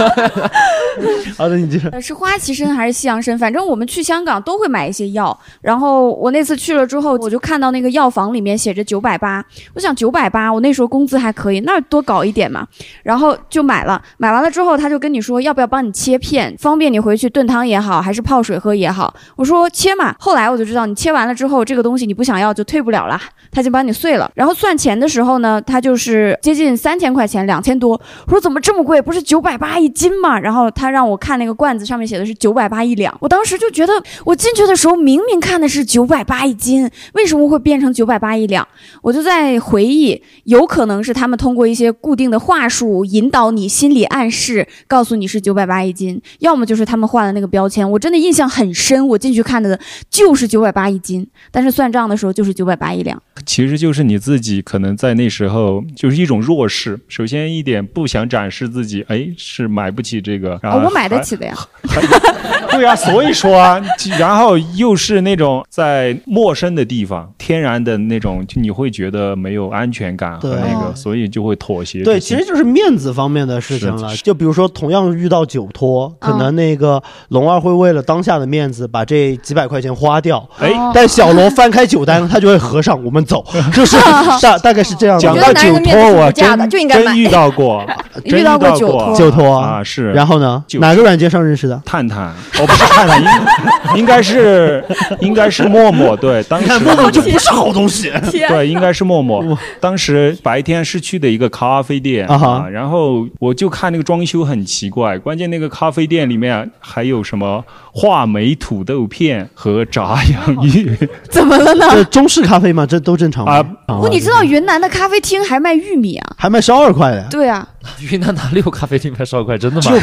S3: 好的，你继续。
S2: 呃是花旗参还是西洋参？反正我们去香港都会买一些药。然后我那次去了之后，我就看到那个药房里面写着九百八，我想九百八，我那时候工资还可以，那多搞一点嘛。然后就买了，买完了之后他就跟你说要不要帮你切片，方便你回去炖汤也好，还是泡水喝也好。我说切嘛。后来我就知道你切完了之后，这个东西你不想要就退不了了，他就帮你碎了。然后算钱的时候呢，他就是接近三千块钱，两两千多。我说怎么这么贵？不是九百八一斤吗？然后他让我看那个罐子上面写的是九百八一两，我当时就觉得我进去的时候明明看的是九百八一斤，为什么会变成九百八一两？我就在回忆，有可能是他们通过一些固定的话术引导你心理暗示，告诉你是九百八一斤，要么就是他们换了那个标签。我真的印象很深，我进去看的就是九百八一斤，但是算账的时候就是九百八一两。
S4: 其实就是你自己可能在那时候就是一种弱势。首先一点不想展示自己，哎，是买不起这个。然后
S2: 哦，我买得起的呀。
S4: 对啊，所以说啊，然后又是那种在陌生的地方，天然的那种，就你会觉得没有安全感和那
S2: 哦
S4: 个，所以就会妥协。
S3: 对，其实就是面子方面的事情了。就比如说，同样遇到酒托，可能那个龙二会为了当下的面子，把这几百块钱花掉。
S4: 哎，
S2: 哦
S3: 但小罗翻开酒单，他就会合上，我们走，就是大大概是这样的。
S4: 讲到
S5: 我觉得男人
S4: 酒托，我
S5: 无价的
S4: 真
S5: 就应该买
S4: 真遇到过，真
S2: 遇到过
S4: 过
S2: 酒托
S3: 酒托
S4: 啊，是。
S3: 然后呢？
S4: 就是
S3: 哪个软件上认识的？
S4: 探探，哦，不是探探，应 应该是应该是陌陌，对，当时
S3: 就不是好东西。
S4: 对，应该是陌陌。当时白天是去的一个咖啡店
S3: 啊
S4: 然后我就看那个装修很奇怪，关键那个咖啡店里面还有什么话梅土豆片和炸洋芋
S2: 怎么了呢？
S3: 这中式咖啡吗？这都正常
S4: 啊
S2: 不，你知道云南的咖啡厅还卖玉米啊？
S3: 还卖烧二块的？
S2: 对啊，
S1: 云南哪里有咖啡厅卖烧烤？真的吗？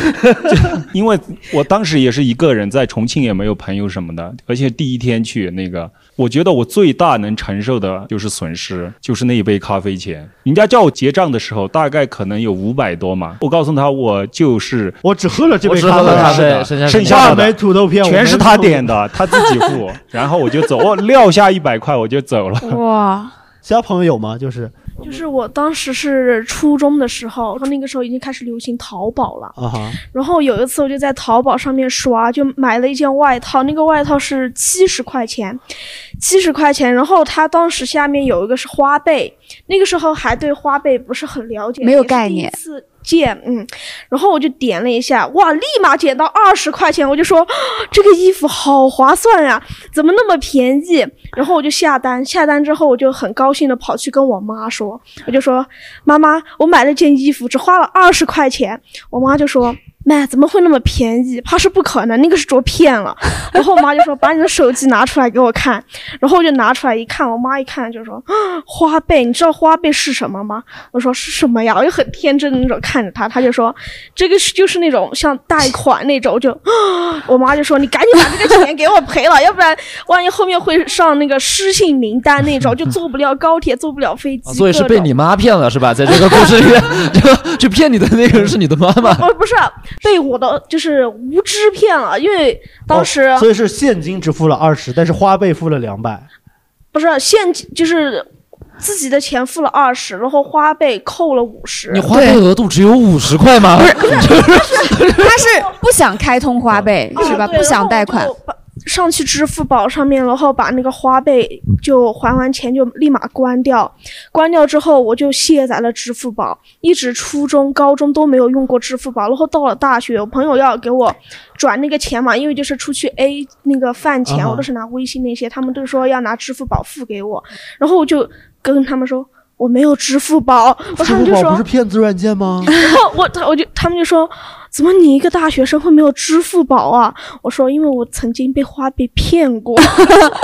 S4: 就 因为我当时也是一个人，在重庆也没有朋友什么的，而且第一天去那个，我觉得我最大能承受的就是损失，就是那一杯咖啡钱。人家叫我结账的时候，大概可能有五百多嘛，我告诉他我就是
S3: 我只喝了这杯咖啡，
S1: 剩下
S4: 剩下的
S3: 话梅土豆片
S4: 全是他点。
S3: 的，
S4: 他自己付，然后我就走，我撂下一百块我就走了。
S2: 哇，
S3: 其他朋友有吗？就是
S6: 就是我当时是初中的时候，然后那个时候已经开始流行淘宝了。
S3: 啊哈，
S6: 然后有一次我就在淘宝上面刷，就买了一件外套，那个外套是七十块钱，七十块钱。然后它当时下面有一个是花呗，那个时候还对花呗不是很了解，
S2: 没有概念
S6: 次件，嗯，然后我就点了一下，哇，立马减到二十块钱，我就说这个衣服好划算呀，怎么那么便宜？然后我就下单，下单之后我就很高兴的跑去跟我妈说，我就说妈妈，我买了件衣服，只花了二十块钱。我妈就说。妈，怎么会那么便宜？怕是不可能，那个是着骗了。然后我妈就说：“把你的手机拿出来给我看。”然后我就拿出来一看，我妈一看就说：“啊花呗，你知道花呗是什么吗？”我说：“是什么呀？”我就很天真的那种看着她，她就说：“这个是就是那种像贷款那种。”就，啊我妈就说：“你赶紧把这个钱给我赔了，要不然万一后面会上那个失信名单那种，就坐不了高铁，坐不了飞机。
S1: 啊所以是被你妈骗了是吧？在这个故事里面，就就骗你的那个人是你的妈妈。
S6: 不不是被我的就是无知骗了，因为当时、
S3: 哦所以是现金只付了二十，但是花呗付了两百。
S6: 不是现金就是自己的钱付了二十，然后花呗扣了五十
S1: 你。花呗额度只有五十块吗？
S2: 不是他是不想开通花呗是吧？不想贷款
S6: 上去支付宝上面，然后把那个花呗就还完钱就立马关掉。关掉之后，我就卸载了支付宝，一直初中、高中都没有用过支付宝。然后到了大学，我朋友要给我转那个钱嘛，因为就是出去 A 那个饭钱，我都是拿微信那些，他们都说要拿支付宝付给我，然后我就跟他们说。我没有支付宝，
S3: 我
S6: 他们就说
S3: 付宝不是骗子软件吗？
S6: 然 后我他我就他们就说，怎么你一个大学生会没有支付宝啊？我说因为我曾经被花呗骗过，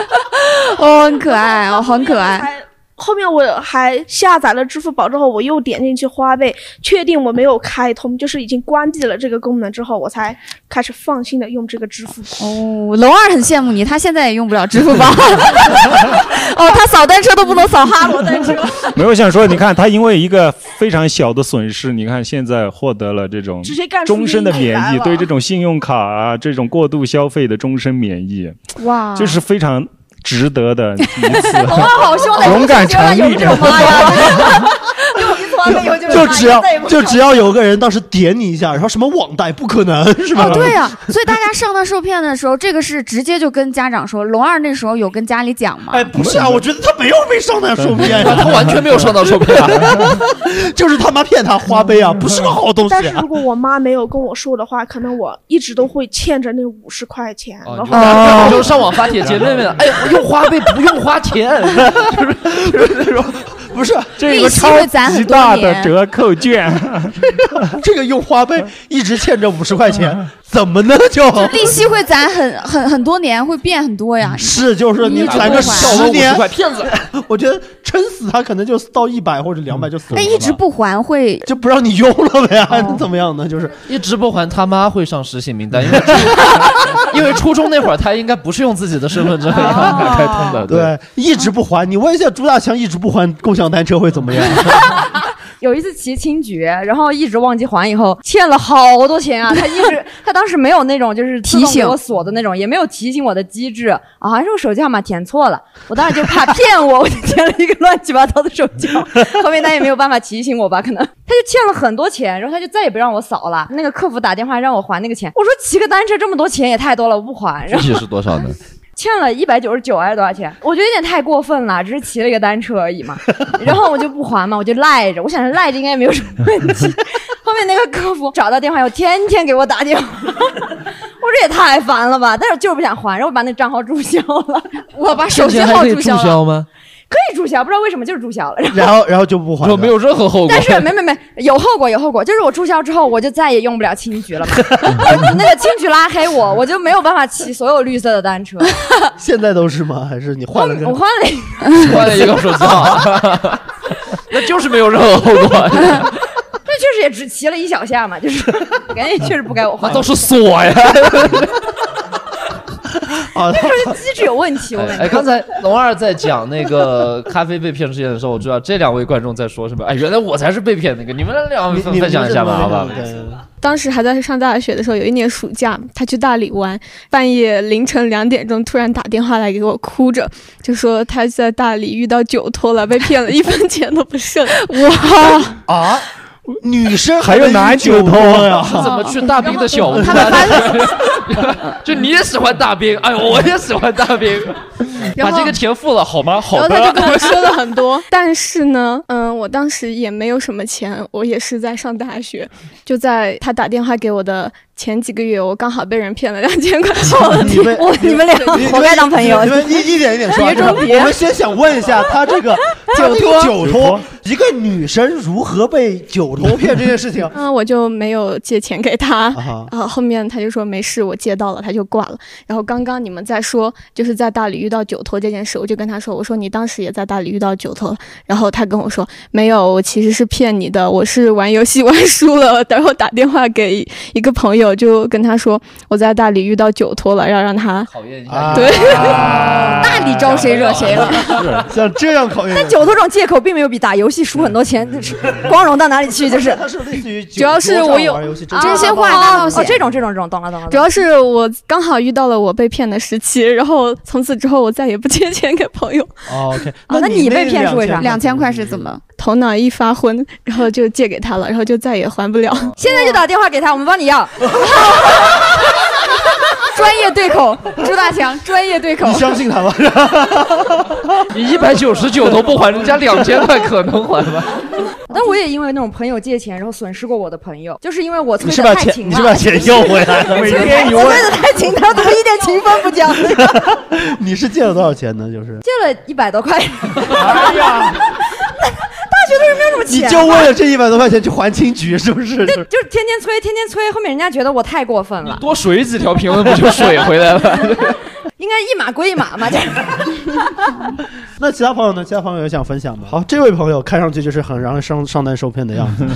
S2: 哦，很可爱哦，很可爱。
S6: 还。后面我还下载了支付宝之后，我又点进去花呗，确定我没有开通，就是已经关闭了这个功能之后，我才开始放心的用这个支付宝。
S2: 哦，龙二很羡慕你，他现在也用不了支付宝。哦，他扫单车都不能扫哈罗单车。
S4: 没有想说，你看他因为一个非常小的损失，你看现在获得了这种终身的免疫，对这种信用卡啊这种过度消费的终身免疫，
S2: 哇，
S4: 就是非常值得的一次。
S5: 哇，好凶的，
S4: 勇敢
S5: 有这种妈呀！
S3: 就只要就只要有个人当时点你一下，然后什么网贷不可能是吧？
S2: 哦，对呀、所以大家上当受骗的时候，这个是直接就跟家长说。龙二那时候有跟家里讲吗？
S3: 哎，不是啊，我觉得他没有被上当受骗呀，
S1: 他完全没有上当受骗啊！
S3: 就是他妈骗他花呗啊，不是个好东西啊
S6: 但是如。果我妈没有跟我说的话，可能我一直都会欠着那五十块钱，
S1: 哦
S6: 然后。
S1: 然后就上网发帖姐妹们，哎，我用花呗不用花钱，就是就是那种
S3: 不是
S4: 这个超
S2: 会攒很多
S4: 级大的折扣券，
S3: 这个用花呗一直欠着五十块钱，怎么呢？就
S2: 利息会攒很很很多年，会变很多呀。
S3: 是就是你攒个十年，
S1: 骗子。
S3: 我觉得撑死他可能就到一百或者两百就死了
S2: 那。一直不还会
S3: 就不让你用了呗，还
S2: 哦
S3: 能怎么样呢？就是
S1: 一直不还，他妈会上失信名单，因为 因为初中那会儿他应该不是用自己的身份证和银行卡开通的，
S3: 对，一直不还。你问一下朱大强，一直不还共享单车会怎么样？
S5: 有一次骑青桔，然后一直忘记还，以后欠了好多钱啊！他一直他当时没有那种就是
S2: 提醒
S5: 给我锁的那种，也没有提醒我的机制啊，好像是我手机号码填错了，我当时就怕骗我，我就填了一个乱七八糟的手机号。后面他也没有办法提醒我吧，可能 他就欠了很多钱，然后他就再也不让我扫了。那个客服打电话让我还那个钱，我说骑个单车这么多钱也太多了，我不还。然后
S1: 具体是多少呢？
S5: 欠了一百九十九还是多少钱？我觉得有点太过分了，只是骑了一个单车而已嘛。然后我就不还嘛，我就赖着，我想着赖着应该没有什么问题。后面那个客服找到电话以后，天天给我打电话，我这也太烦了吧！但是我就是不想还，然后我把那账号注销了。
S2: 我把手机
S1: 现在还可以注
S2: 号注销了。
S1: 吗？
S5: 可以注销，不知道为什么就是注销了。然后
S3: 然后然后就不还
S1: 没有任何后果。
S5: 但是没没没有后果有后果，就是我注销之后，我就再也用不了青桔了嘛。那个青桔拉黑我，我就没有办法骑所有绿色的单车。
S3: 现在都是吗？还是你换了个
S5: 我？换了一个。
S1: 换了一个手机号，那就是没有任何后果。
S5: 那确实也只骑了一小下嘛，就是感觉确实不该我换。
S1: 那都是锁呀。
S3: 啊，
S5: 就是机制有问题，我感觉。
S1: 哎，刚才龙二在讲那个咖啡被骗事件的时候，我知道这两位观众在说什么。哎，原来我才是被骗那个，你们两位分分享一下吧，好吧？
S7: 当时还在上大学的时候，有一年暑假，他去大理玩，半夜凌晨两点钟突然打电话来给我，哭着就说他在大理遇到酒托了，被骗了一分钱都不剩。哇
S3: 啊！女生
S4: 还有男酒托
S3: 呀？
S1: 怎么去大兵的小屋？就你也喜欢大兵？哎呦，我也喜欢大兵。把这个钱付了好吗？好
S7: 的。然后他就跟我说了很多，但是呢，嗯，我当时也没有什么钱，我也是在上大学，就在他打电话给我的。前几个月我刚好被人骗了两千块钱，
S5: 我 你们俩活该当朋友。
S3: 你们一一点一点说。我们先想问一下，他这个酒托酒托，一个女生如何被酒托骗这件事情？
S7: 嗯，我就没有借钱给他，然后后面他就说没事，我借到了，他就挂了。然后刚刚你们在说就是在大理遇到酒托这件事，我就跟他说，我说你当时也在大理遇到酒托了，然后他跟我说没有，我其实是骗你的，我是玩游戏玩输了，然后打电话给一个朋友。有就跟他说我在大理遇到酒托了，要让他
S1: 考验一下。
S7: 对，
S5: 大理招谁惹谁了？
S3: 像这样考验。
S5: 但酒托这种借口并没有比打游戏输很多钱光荣到哪里去，就是
S3: 它是类似于
S7: 主要是我有
S2: 真心话大冒险
S5: 这种这种这种懂了懂了。
S7: 主要是我刚好遇到了我被骗的时期，然后从此之后我再也不借钱给朋友。
S3: OK，
S5: 那你被骗是为啥？
S2: 两千块是怎么？
S7: 头脑一发昏，然后就借给他了，然后就再也还不了。
S5: 现在就打电话给他，我们帮你要。专业对口，朱大强，专业对口。
S3: 你相信他吗？
S1: 你一百九十九都不还，人家两千块可能还吗？
S5: 但我也因为那种朋友借钱，然后损失过我的朋友，就是因为我催
S3: 的
S5: 太勤
S3: 了。你是把钱要回来了？
S4: 每天
S5: 催的太勤，他怎么一点情分不讲？
S3: 你是借了多少钱呢？就是
S5: 借了一百多块。哎呀！
S3: 你就为了这一百多块钱去还清局，是不是？就
S5: 就是天天催，天天催，后面人家觉得我太过分了。
S1: 多水几条评论不就水回来了？
S5: 应该一码归一码嘛，这。
S3: 那其他朋友呢？其他朋友有想分享吗？好，这位朋友看上去就是很让人上上当受骗的样子。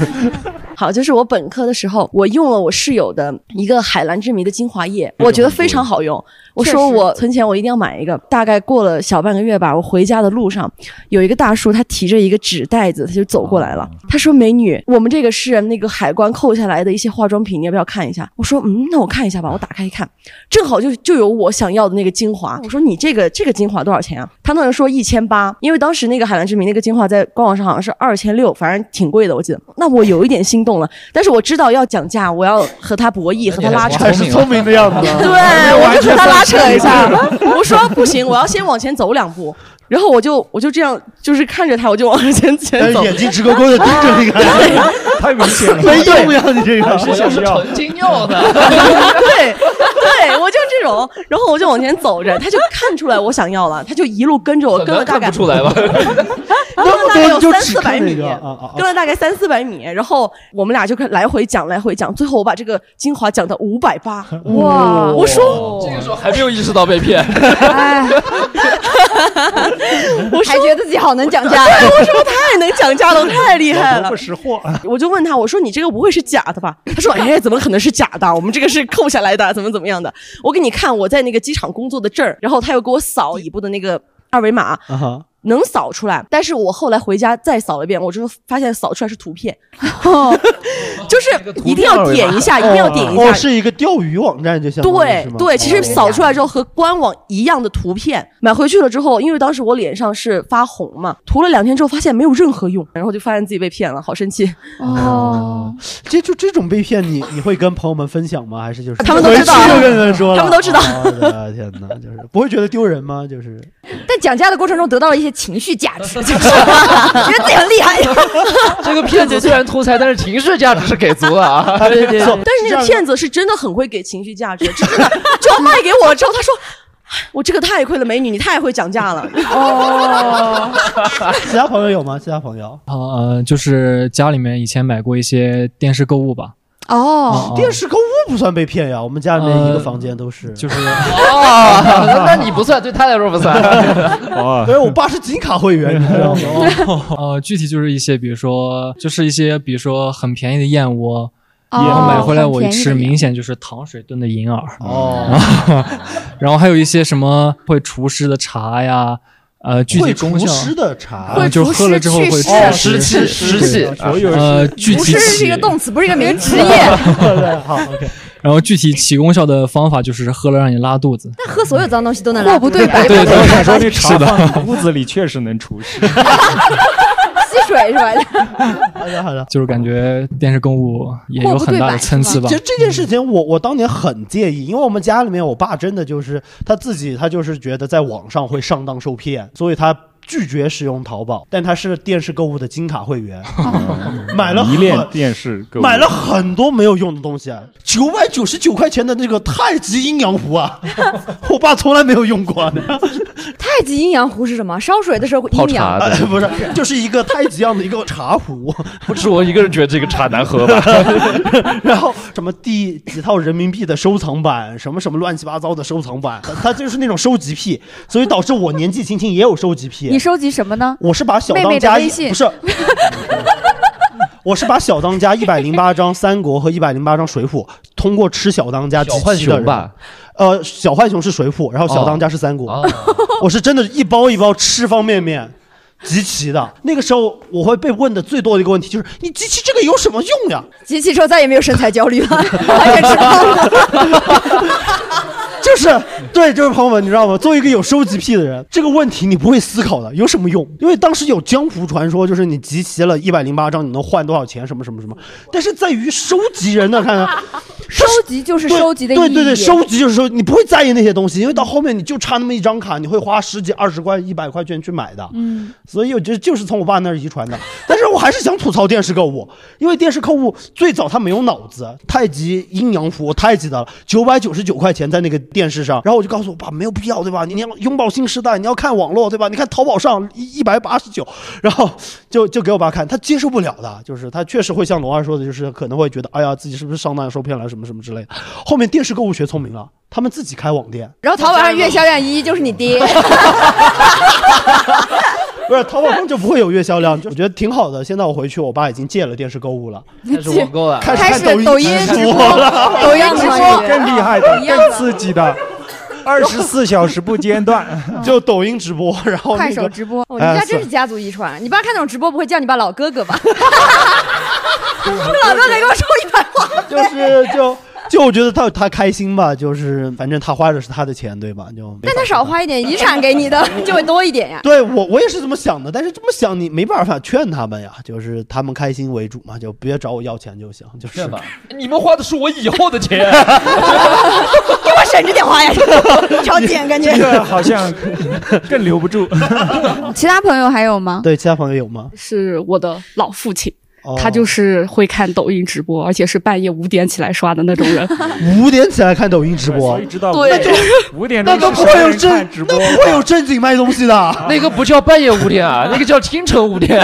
S8: 好，就是我本科的时候，我用了我室友的一个海蓝之谜的精华液，我觉得非常好用。我说我存钱，我一定要买一个。大概过了小半个月吧，我回家的路上，有一个大叔，他提着一个纸袋子，他就走过来了。他说：“美女，我们这个是那个海关扣下来的一些化妆品，你要不要看一下？”我说：“嗯，那我看一下吧。”我打开一看，正好就就有我想要的那个精华。我说：“你这个这个精华多少钱啊？”他那人说一千八，因为当时那个海蓝之谜那个精华在官网上好像是二千六，反正挺贵的，我记得。那我有一点心动了，但是我知道要讲价，我要和他博弈，和他拉扯，
S3: 是聪明的样子。
S8: 对，我就和他拉 扯一下。我说不行，我要先往前走两步。然后我就我就这样，就是看着他，我就往前前走，
S3: 眼睛直勾勾的盯着那个，
S4: 太明显了，
S3: 没用呀，你这个。
S1: 是像是纯金要。的，
S8: 对对，我就这种，然后我就往前走着，他就看出来我想要了，他就一路跟着我，跟了大概
S1: 不出来吧，跟
S8: 了大概有三四百米，跟了大概三四百米，然后我们俩就来回讲，来回讲，最后我把这个精华讲到五百八，哇，我说
S1: 这个时候还没有意识到被骗。
S5: 我还觉得自己好能讲价，
S8: 我说 太能讲价了，太厉害了，
S4: 不识货。
S8: 我就问他，我说你这个不会是假的吧？他说，哎，怎么可能是假的？我们这个是扣下来的，怎么怎么样的？我给你看我在那个机场工作的证儿，然后他又给我扫底部的那个二维码。能扫出来，但是我后来回家再扫了一遍，我就发现扫出来是图片，就是一定要点一下，一定要点一下，
S3: 是一个钓鱼网站就像
S8: 对对，其实扫出来之后和官网一样的图片，买回去了之后，因为当时我脸上是发红嘛，涂了两天之后发现没有任何用，然后就发现自己被骗了，好生气
S3: 哦。这就这种被骗，你你会跟朋友们分享吗？还是就是
S8: 他们都知道，
S3: 就跟他们说
S8: 他们都知道。
S3: 我的天哪，就是不会觉得丢人吗？就是，
S5: 在讲价的过程中得到了一些。情绪价值，觉得自己很厉害。
S1: 这个骗子虽然偷财，但是情绪价值是给足了啊！
S8: 对对对。但是那个骗子是真的很会给情绪价值，真的就要卖给我了之后，他说：“我这个太亏了，美女，你太会讲价了。”哦。
S3: 其他朋友有吗？其他朋友？
S9: 呃，就是家里面以前买过一些电视购物吧。
S2: 哦，
S3: 电视购物不算被骗呀，我们家里面一个房间都是，
S9: 就是。
S1: 哦，那你不算，对他来说不算。
S4: 哦，
S3: 对我爸是金卡会员，你知道吗？
S9: 呃，具体就是一些，比如说，就是一些，比如说很便宜的燕窝，
S2: 哦
S9: 然后买回来我一吃，明显就是糖水炖的银耳。
S3: 哦，
S9: 然后还有一些什么会除湿的茶呀，呃，具体功效，
S3: 除湿的茶
S9: 呃，就喝了之后会
S2: 会除
S1: 湿
S9: 湿
S1: 湿气湿气
S4: 所有
S9: 呃，具
S5: 不
S9: 体起
S5: 是是一个，动词，不是一个名职业。
S3: 对，好，OK。
S9: 然后具体起功效的方法就是喝了让你拉肚子。
S5: 那喝所有脏东西都能拉
S2: 货不对版
S9: 对
S4: 我想说
S9: 对，
S4: 那 茶
S9: 是的，
S4: 放屋子里确实能除湿。
S5: 吸水是吧？
S3: 好的，好的。
S9: 就是感觉电视购物也有很大的参差吧
S3: 其。实这件事情我我当年很介意，因为我们家里面我爸真的就是他自己他就是觉得在网上会上当受骗，所以他拒绝使用淘宝，但他是电视购物的金卡会员，买了
S4: 迷恋电视购物，
S3: 买了很多没有用的东西，啊，九百九十九块钱的那个太极阴阳壶啊，我爸从来没有用过的，
S5: 太极阴阳壶是什么？烧水的时候
S1: 泡
S5: 阴阳。
S3: 不是，就是一个太极样的一个茶壶，
S1: 不是我一个人觉得这个茶难喝吧？
S3: 然后什么第几套人民币的收藏版，什么什么乱七八糟的收藏版，他他就是那种收集癖，所以导致我年纪轻轻也有收集癖。
S2: 你收集什么呢？
S3: 我是把小
S2: 妹妹的
S3: 当家一
S2: 微信
S3: 不是，我是把小当家一百零八张三国和一百零八张水浒，通过吃小当家集
S1: 小浣
S3: 齐的人
S1: 熊吧？
S3: 呃，小浣熊是水浒，然后小当家是三国。
S1: 哦
S3: 我是真的一包一包吃方便面。集齐的那个时候，我会被问的最多的一个问题就是：你集齐这个有什么用呀？
S5: 集齐之后再也没有身材焦虑了，完全吃胖了。
S3: 就是对，就是朋友们，你知道吗？作为一个有收集癖的人，这个问题你不会思考的，有什么用？因为当时有江湖传说，就是你集齐了一百零八张，你能换多少钱，什么什么什么。但是在于收集人呢看看，
S2: 收集就是收集的。
S3: 对对对，收集就是收，你不会在意那些东西，因为到后面你就差那么一张卡，你会花十几、二十块、一百块钱去买的。
S2: 嗯，
S3: 所以我觉得就是从我爸那儿遗传的。但是我还是想吐槽电视购物，因为电视购物最早它没有脑子，太极阴阳符我太记得了，九百九十九块钱在那个电视上，然后我就告诉我爸没有必要，对吧？你你要拥抱新时代，你要看网络，对吧？你看淘宝上一一百八十九，然后就就给我爸看，他接受不了的，就是他确实会像龙二说的，就是可能会觉得，哎呀，自己是不是上当受骗了，什么什么之类的。后面电视购物学聪明了，他们自己开网店。
S5: 然后淘宝上月销量一就是你爹，
S3: 不是淘宝上就不会有月销量，就我觉得挺好的。现在我回去，我爸已经戒了电视购物了，
S1: 开始网购了，
S3: 开始
S2: 开
S3: 看
S2: 始抖音
S3: 直
S2: 直播
S3: 了。
S2: 抖音直播
S4: 更厉害的、更刺激的，二十四小时不间断。
S3: 就抖音直播，然后
S2: 快
S3: 那个
S2: 手直播。
S5: 哦，你们家真是家族遗传。你爸看那种直播不会叫你爸老哥哥吧？老哥哥给我收一百话。
S3: 就是就 就我觉得他他开心吧，就是反正他花的是他的钱，对吧？就没
S5: 但他少花一点，遗产给你的 就会多一点呀。
S3: 对我我也是这么想的，但是这么想你没办法劝他们呀，就是他们开心为主嘛，就别找我要钱就行，就是
S1: 吧？你们花的是我以后的钱，
S5: 给我省着点花呀，超贱感觉。
S4: 这个好像更留不住。
S2: 其他朋友还有吗？
S3: 对其他朋友有吗？
S10: 是我的老父亲。
S3: 哦
S10: 他就是会看抖音直播，而且是半夜五点起来刷的那种人。
S3: 五点起来看抖音直播
S10: 对
S4: 五点 五点
S3: 那都不会有正
S4: 看直播
S3: 那不会有正经卖东西的。
S1: 那个不叫半夜五点啊，那个叫清晨五点。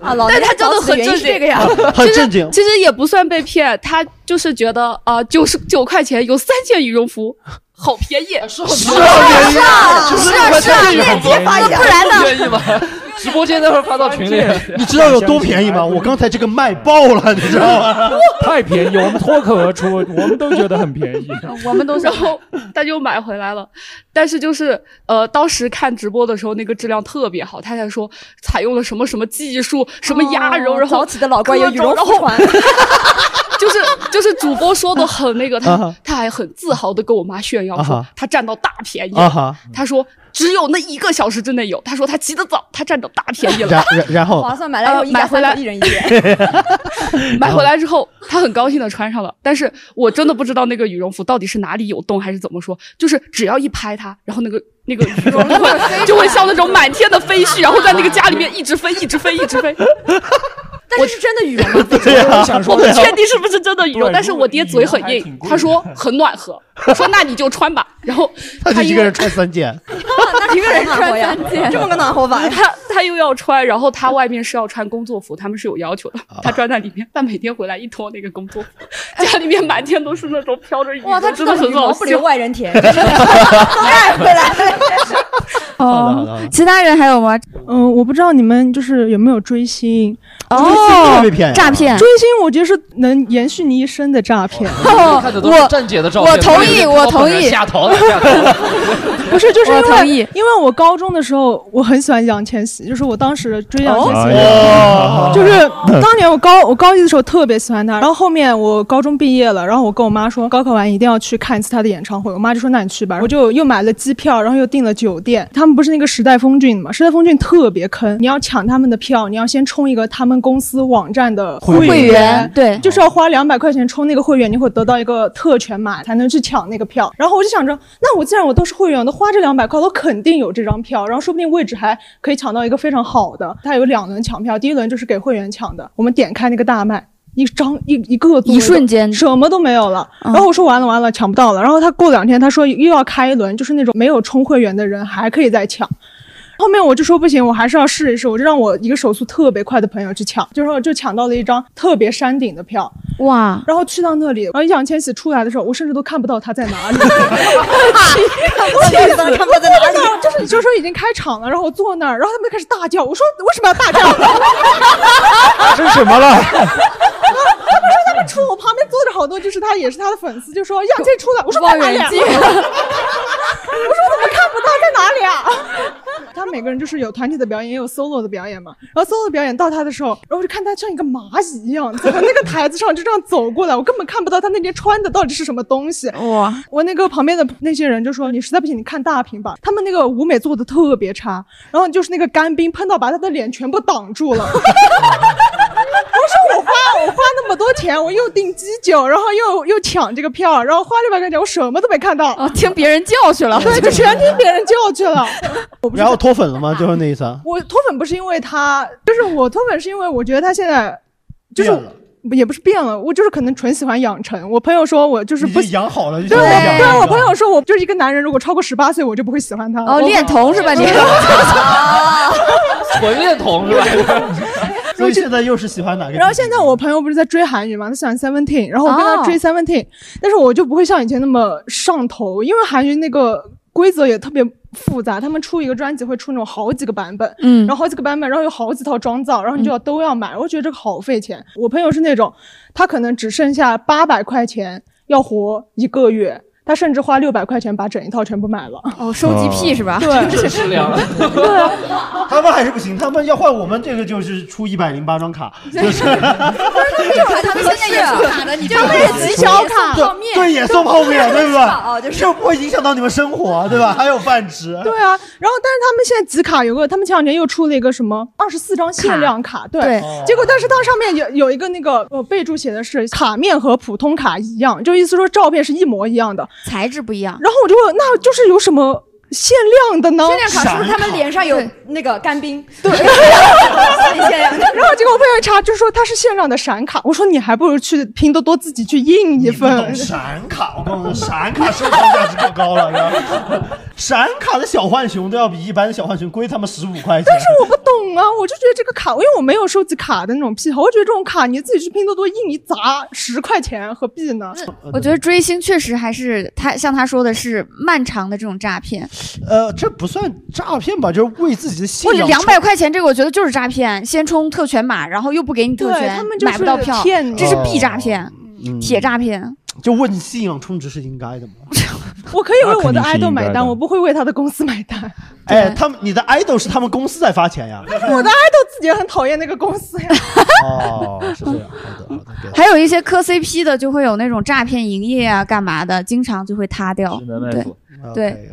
S5: 啊，老
S10: 但他真的很正经
S5: 是这个呀。
S3: 很正经。
S10: 其实也不算被骗，他就是觉得啊，九十九块钱有三件羽绒服，好便宜。
S1: 是
S3: 是啊，
S5: 是啊是啊是啊，链接发一下，不然呢？
S1: 直播间那会儿发到群里，
S3: 你知道有多便宜吗？我刚才这个卖爆了，你知道吗？
S4: 太便宜，我们脱口而出，我们都觉得很便宜。
S2: 我们都是
S10: 然后他就买回来了，但是就是呃，当时看直播的时候，那个质量特别好，他还说采用了什么什么技术，什么鸭绒，
S5: 哦
S10: 然后
S5: 早起的老怪有羽绒服穿。
S10: 就是就是主播说的很那个，他他还很自豪的跟我妈炫耀说他占到大便宜他说只有那一个小时之内有，他说他起得早，他占到大便宜了。
S3: 然后
S5: 划算，买来
S10: 买回来
S5: 一人一件。
S10: 买回来之后，他很高兴的穿上了，但是我真的不知道那个羽绒服到底是哪里有洞还是怎么说，就是只要一拍它，然后那个 那个羽绒服就会像那种满天的飞絮，然后在那个家里面一直飞，一直飞，一直飞。
S5: 但是是真的羽绒吗？
S3: 对啊
S10: 我不确定是不是真的羽绒，但是我爹嘴很硬，他说很暖和，我说那你就穿吧。然后
S3: 他就 一个人穿三件，
S5: 那一个人穿三件，这么个暖和法？
S10: 他他又要穿，然后他外面是要穿工作服，他们是有要求的。
S3: 啊
S10: 他穿在里面，但每天回来一脱那个工作服，家里面满天都是那种飘着羽
S5: 哇，他，
S10: 真的很好
S5: 毛不留
S10: 笑。
S5: 外人田，真是哎回来了。
S3: 好的好的，
S2: 其他人还有吗？
S11: 嗯，我不知道你们就是有没有追星
S2: 哦
S3: 被骗
S2: 诈骗
S11: 追星我觉得是能延续你一生的诈骗。
S1: 看的都是站姐的照片，
S2: 我同意我同意
S1: 下头了下头了。
S11: 不是，就是因
S2: 我同意
S11: 为因为我高中的时候我很喜欢易烊千玺，就是我当时追易烊千玺，
S3: 哦
S11: 就是当年我高我高一的时候特别喜欢他，然后后面我高中毕业了，然后我跟我妈说高考完一定要去看一次他的演唱会，我妈就说那你去吧，我就又买了机票，然后又订了酒店。他们不是那个时代峰峻嘛，时代峰峻特别坑，你要抢他们的票，你要先充一个他们公司网站的
S3: 会
S2: 会员对
S11: 就是要花两百块钱充那个会员，你会得到一个特权码才能去抢那个票。然后我就想着，那我既然我都是会员，我都花这两百块，我肯定有这张票，然后说不定位置还可以抢到一个非常好的。它有两轮抢票，第一轮就是给会员抢的，我们点开那个大麦。一张一一个
S2: 一瞬间
S11: 什么都没有了，
S2: 嗯。
S11: 然后我说完了完了抢不到了，然后他过两天他说又要开一轮，就是那种没有充会员的人还可以再抢，后面我就说不行，我还是要试一试，我就让我一个手速特别快的朋友去抢，就说就抢到了一张特别山顶的票，
S2: 哇，
S11: 然后去到那里，然后易烊千玺出来的时候，我甚至都看不到他在哪里，
S5: 气死了，看不到在哪里。
S11: 就是就是说已经开场了，然后我坐那儿，然后他们就开始大叫，我说为什么要大叫？
S3: 这是什么了？
S11: 他们说他们出我旁边坐着好多，就是他也是他的粉丝，就说易烊千玺出来，我说在哪里啊？我说我怎么看不到在哪里啊？他每个人就是有团体的表演，也有 solo 的表演嘛。然后 solo 的表演到他的时候，然后我就看他像一个蚂蚁一样，从那个台子上就这样走过来，我根本看不到他那天穿的到底是什么东西。
S2: 哇，
S11: 我那个旁边的那些人就说：“你实在不行，你看大屏吧。”他们那个舞美做的特别差，然后就是那个干冰喷到把他的脸全部挡住了。我说我花我花那么多钱，我又订机酒，然后又又抢这个票，然后花六百块钱，我什么都没看到。
S2: 哦，听别人叫去了，
S11: 对，就全听别人叫去了。我不是
S3: 然后脱粉了吗？就是那意思啊
S11: 我脱粉不是因为他，就是我脱粉是因为我觉得他现在就是
S3: 变了
S11: 也不是变了，我就是可能纯喜欢养成。我朋友说我就是不
S3: 已经养好了，就
S11: 对，我
S3: 想养
S11: 对我朋友说，我就是一个男人，如果超过十八岁，我就不会喜欢他。
S2: 哦，恋童是吧你？
S1: 纯恋童是吧？
S3: 所以现在又是喜欢哪个？
S11: 然后现在我朋友不是在追韩语嘛，他喜欢 Seventeen，然后我跟他
S2: 哦
S11: 追 Seventeen，、但是我就不会像以前那么上头，因为韩语那个规则也特别复杂，他们出一个专辑会出那种好几个版本，
S2: 嗯
S11: 然后好几个版本，然后有好几套妆造，然后你就要都要买，我觉得这个好费钱。我朋友是那种，他可能只剩下八百块钱要活一个月。他甚至花六百块钱把整一套全部买了。
S2: 哦，收集癖是吧？
S11: 对，
S1: 这是良。
S11: 对啊，
S3: 他们还是不行，他们要换我们这个就是出一百零八张卡，就是
S2: 他们现在也出卡的，你
S11: 他们也集小卡，
S3: 对对也送泡面，对不
S5: 哦就
S3: 对？就不会影响到你们生活，对吧？还有饭吃。
S11: 对啊，然后但是他们现在集卡有个，他们前两天又出了一个什么二十四张限量卡，对，
S2: 对
S11: 结果但是它上面有有一个那个呃备注写的是卡面和普通卡一样，就意思说照片是一模一样的，
S2: 材质不一样。
S11: 然后我就问，那就是有什么限量的呢？
S5: 限量卡是不是他们脸上有那个干冰？对，限量。
S11: 然后结果我朋友一查，就说它是限量的闪卡。我说你还不如去拼多多自己去印一份。
S3: 闪卡，我告诉你，闪卡收藏价值更高了。闪卡的小浣熊都要比一般的小浣熊贵他妈十五块钱。
S11: 但是我不懂啊，我就觉得这个卡，因为我没有收集卡的那种癖好，我觉得这种卡你自己去拼多多印一砸十块钱，何必呢？
S2: 我觉得追星确实还是他像他说的是漫长的这种诈骗。
S3: 呃，这不算诈骗吧？就是为自己的信
S2: 我
S3: 仰。
S2: 两百块钱这个我觉得就是诈骗，先充特权码，然后又不给你特
S11: 对
S2: 权，
S11: 他们就
S2: 买不到票
S11: 骗你，
S2: 这是必诈骗，
S3: 嗯
S2: 铁诈骗。
S3: 就问你信仰充值是应该的吗？
S11: 我可以为我的
S3: 那肯定是
S11: idol
S3: 应该的
S11: 买单，我不会为他的公司买单。
S3: 哎，他们你的 idol 是他们公司在发钱呀？
S11: 我的 idol 自己也很讨厌那个公司呀。
S3: 哦，是这样，好的好的。
S2: 还有一些磕 CP 的，就会有那种诈骗营业啊，干嘛的，经常就会塌掉。对对
S12: her, just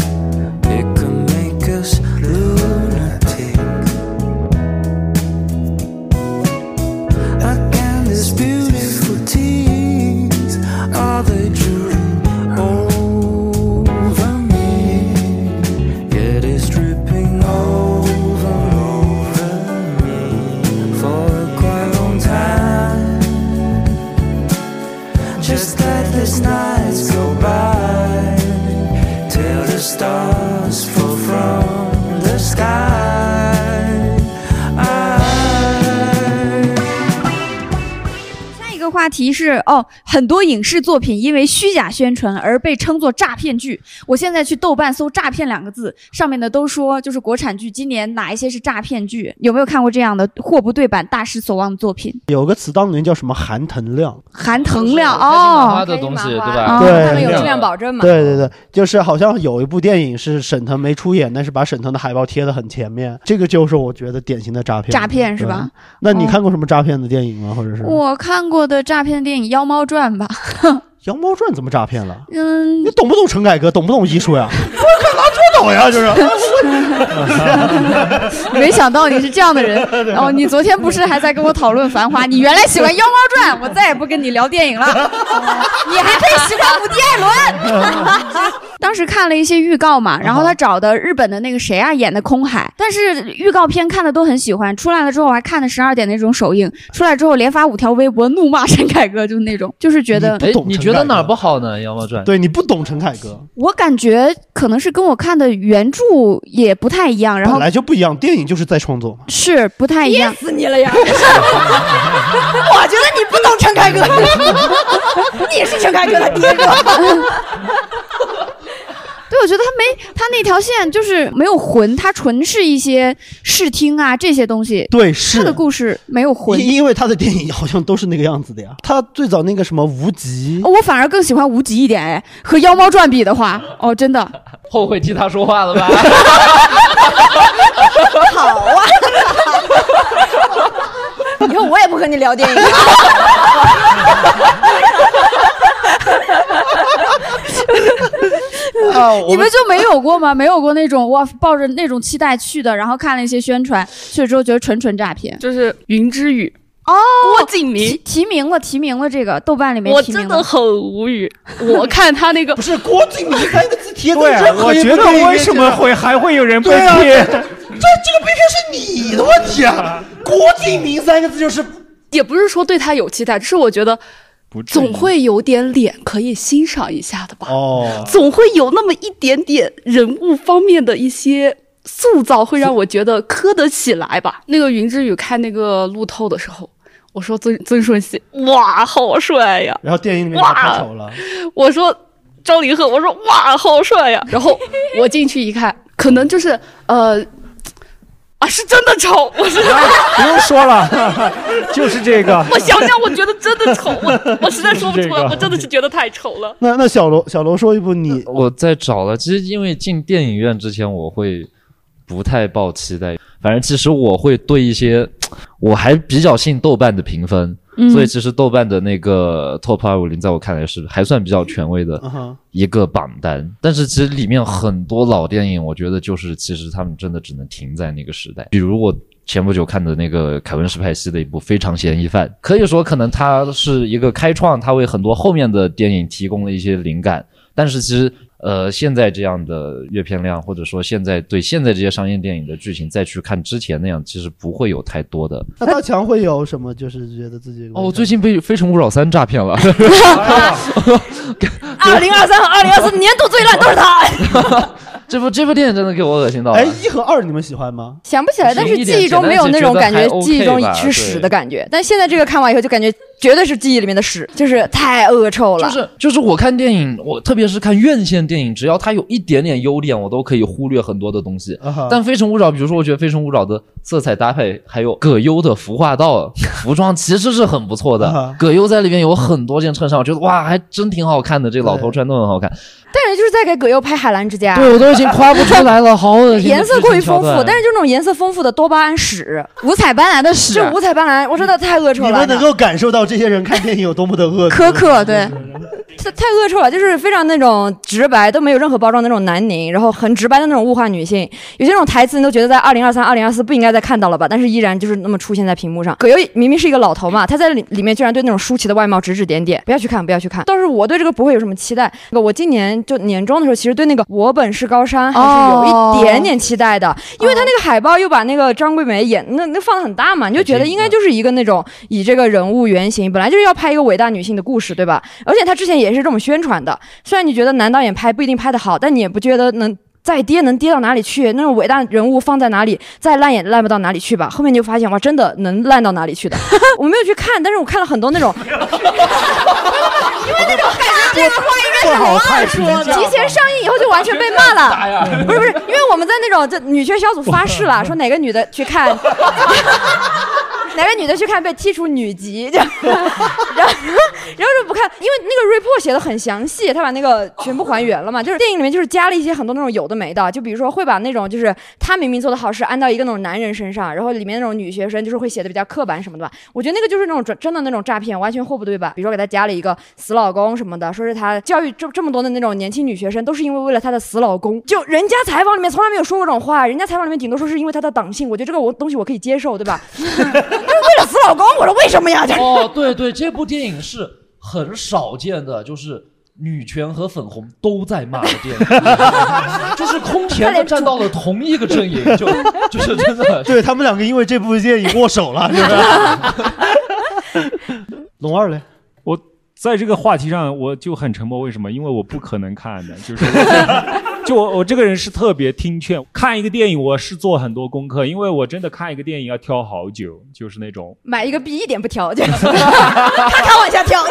S2: 题是哦，很多影视作品因为虚假宣传而被称作诈骗剧。我现在去豆瓣搜“诈骗”两个字，上面的都说就是国产剧，今年哪一些是诈骗剧？有没有看过这样的货不对版、大失所望的作品？
S3: 有个词当年叫什么含腾量，
S2: 含腾量
S1: 他
S2: 哦，
S1: 的东西对
S2: 哦
S1: 吧？
S3: 对
S5: 他们有质量保证嘛？
S3: 对对对，就是好像有一部电影是沈腾没出演，但是把沈腾的海报贴得很前面，这个就是我觉得典型的诈骗。
S2: 诈骗是吧？
S3: 那你
S2: 哦
S3: 看过什么诈骗的电影吗？或者是《
S2: 我看过的诈骗电影《妖猫传》吧，
S3: 妖猫传》怎么诈骗了？
S2: 嗯，
S3: 你懂不懂陈凯歌？懂不懂艺术呀？我呀，就是。
S2: 没想到你是这样的人。哦，你昨天不是还在跟我讨论《繁花》？你原来喜欢《妖猫传》，我再也不跟你聊电影了。你还配喜欢伍迪·艾伦？当时看了一些预告嘛，然后他找的日本的那个谁啊演的空海，但是预告片看的都很喜欢。出来了之后我还看的十二点那种首映，出来之后连发五条微博怒骂陈凯歌，就是那种，就是觉得
S1: 哎，你觉得哪不好呢？《妖猫传》
S3: 对你不懂陈凯歌，
S2: 我感觉可能是跟我看的原著也不太一样，然后
S3: 本来就不一样，电影就是在创作嘛。
S2: 是不太一样。
S5: 憋死你了呀！我觉得你不懂陈凯歌，你是陈凯歌的第一个。
S2: 对，我觉得他没他那条线就是没有魂，他纯是一些视听啊这些东西。
S3: 对，是
S2: 他的故事没有魂。
S3: 因因为他的电影好像都是那个样子的呀。他最早那个什么无极，
S2: 我反而更喜欢无极一点哎，和《妖猫传》比的话，哦，真的。
S1: 后悔替他说话了吧？
S5: 好啊！以后我也不和你聊电影了。
S3: 啊，
S2: 你们就没有过吗？没有过那种哇，抱着那种期待去的，然后看了一些宣传，去了之后觉得纯纯诈骗。
S10: 就是《云之羽》
S2: 哦，
S10: 郭敬明
S2: 提提名了，提名了这个豆瓣里面
S10: 我
S2: 提名了。
S10: 真的很无语。我看他那个
S3: 不 是郭敬明三个字贴
S4: 对，我觉得为什么会还会有人被骗？
S3: 这这个被骗是你的问题啊！郭敬明三个字就是
S10: 也不是说对他有期待，只是我觉得总会有点脸可以欣赏一下的吧。
S3: 哦，
S10: 总会有那么一点点人物方面的一些塑造，会让我觉得磕得起来吧。那个云之羽看那个路透的时候，我说曾曾舜晞，哇，好帅呀！
S3: 然后电影里面他太丑了，
S10: 我说张凌赫，我说哇，好帅呀！然后我进去一看，可能就是呃。啊，是真的丑！我是
S4: 不用说了，就是这个。
S10: 我想想，我觉得真的丑，我我实在说不出来，
S1: 就是这个
S10: 我真的是觉得太丑了。
S3: 那那小罗小罗说一部你
S1: 我在找了，其实因为进电影院之前我会不太抱期待，反正其实我会对一些 我还比较信豆瓣的评分，
S2: 嗯
S1: 所以其实豆瓣的那个 Top 二五零在我看来是还算比较权威的一个榜单。但是其实里面很多老电影，我觉得就是其实他们真的只能停在那个时代，比如我。前不久看的那个凯文·史派西的一部《非常嫌疑犯》，可以说可能它是一个开创，它为很多后面的电影提供了一些灵感。但是其实，呃，现在这样的阅片量，或者说现在对现在这些商业电影的剧情再去看之前那样，其实不会有太多的。
S3: 那大强会有什么？就是觉得自己
S1: 哦，最近被《非诚勿扰三》诈骗了。
S5: 二零二三和二零二四年度最烂都是他。
S1: 这部这部电影真的给我恶心到了。
S3: 哎，一和二你们喜欢吗？
S5: 想不起来，但是记忆中没有那种感觉，记忆中是屎的感觉。但现在这个看完以后，就感觉绝对是记忆里面的屎，就是太恶臭了。
S1: 就是就是我看电影，我特别是看院线电影，只要它有一点点优点，我都可以忽略很多的东西。但《非诚勿扰》，比如说，我觉得《非诚勿扰》的色彩搭配，还有葛优的服化道 服装，其实是很不错的。
S3: 啊
S1: 葛优在里面有很多件衬衫，我觉得哇，还真挺好看的。这个老头穿都很好看。
S5: 但是就是在给葛优拍《海澜之家》，
S1: 对我都已经夸不出来了，好恶心
S5: 颜色过于丰富但是就那种颜色丰富的多巴胺屎，
S2: 五彩斑斓的屎
S5: 就五彩斑斓，我真的太恶臭了。
S3: 你们能够感受到这些人看电影有多么的恶
S2: 苛刻，对。
S5: 太太恶臭了，就是非常那种直白，都没有任何包装的那种南宁，然后很直白的那种物化女性。有些那种台词，你都觉得在二零二三、二零二四不应该再看到了吧？但是依然就是那么出现在屏幕上。葛优明明是一个老头嘛，他在里里面居然对那种舒淇的外貌指指点点，不要去看，不要去看。倒是我对这个不会有什么期待。我今年就年终的时候，其实对那个《我本是高山》还是有一点点期待的，因为他那个海报又把那个张桂梅演那那放的很大嘛，你就觉得应该就是一个那种以这个人物原型，本来就是要拍一个伟大女性的故事，对吧？而且他之前也是这么宣传的。虽然你觉得男导演拍不一定拍得好，但你也不觉得能再跌能跌到哪里去？那种伟大人物放在哪里，再烂也烂不到哪里去吧。后面就发现哇，真的能烂到哪里去的。我没有去看，但是我看了很多那种，那种感觉这个话应该是龙二说的，提前上映以后就完全被骂了。不是不是，因为我们在那种这女权小组发誓了，说哪个女的去看。哪个女的去看被剔除女级，然后然后然后就不看，因为那个 report 写的很详细，他把那个全部还原了嘛，就是电影里面就是加了一些很多那种有的没的，就比如说会把那种就是他明明做的好事安到一个那种男人身上，然后里面那种女学生就是会写的比较刻板什么的吧，我觉得那个就是那种真真的那种诈骗，完全货不对版？比如说给他加了一个死老公什么的，说是他教育这这么多的那种年轻女学生都是因为为了他的死老公，就人家采访里面从来没有说过这种话，人家采访里面顶多说是因为他的党性，我觉得这个我东西我可以接受，对吧？就是为了死老公，我说为什么呀？就是
S1: 哦，对对，这部电影是很少见的，就是女权和粉红都在骂的电影，就是空前的站到了同一个阵营，就 就是真的，
S3: 对他们两个因为这部电影握手了，是不是？龙二嘞，
S4: 我在这个话题上我就很沉默，为什么？因为我不可能看的，就是我 就我我这个人是特别听劝，看一个电影我是做很多功课，因为我真的看一个电影要挑好久，就是那种
S5: 买一个币一点不挑，就咔咔往下跳。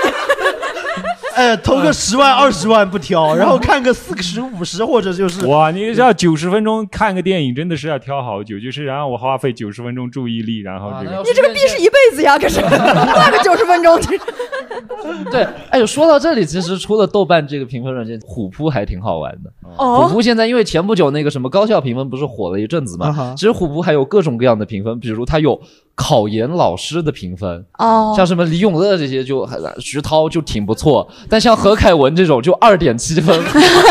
S3: 哎，投个十万二十万不挑，然后看个四十五十或者就是
S4: 哇，你要九十分钟看个电影，真的是要挑好久，就是然后我花费九十分钟注意力，然后这个
S5: 你这个币是一辈子呀，可是 那个九十分钟。
S1: 对，哎，说到这里，其实除了豆瓣这个评分软件，虎扑还挺好玩的。
S5: 哦
S1: 虎扑现在因为前不久那个什么高校评分不是火了一阵子嘛，
S3: 啊
S1: 其实虎扑还有各种各样的评分，比如它有考研老师的评分，
S5: 哦。
S1: 像什么李永乐这些就很徐涛就挺不错，但像何凯文这种就二点七分，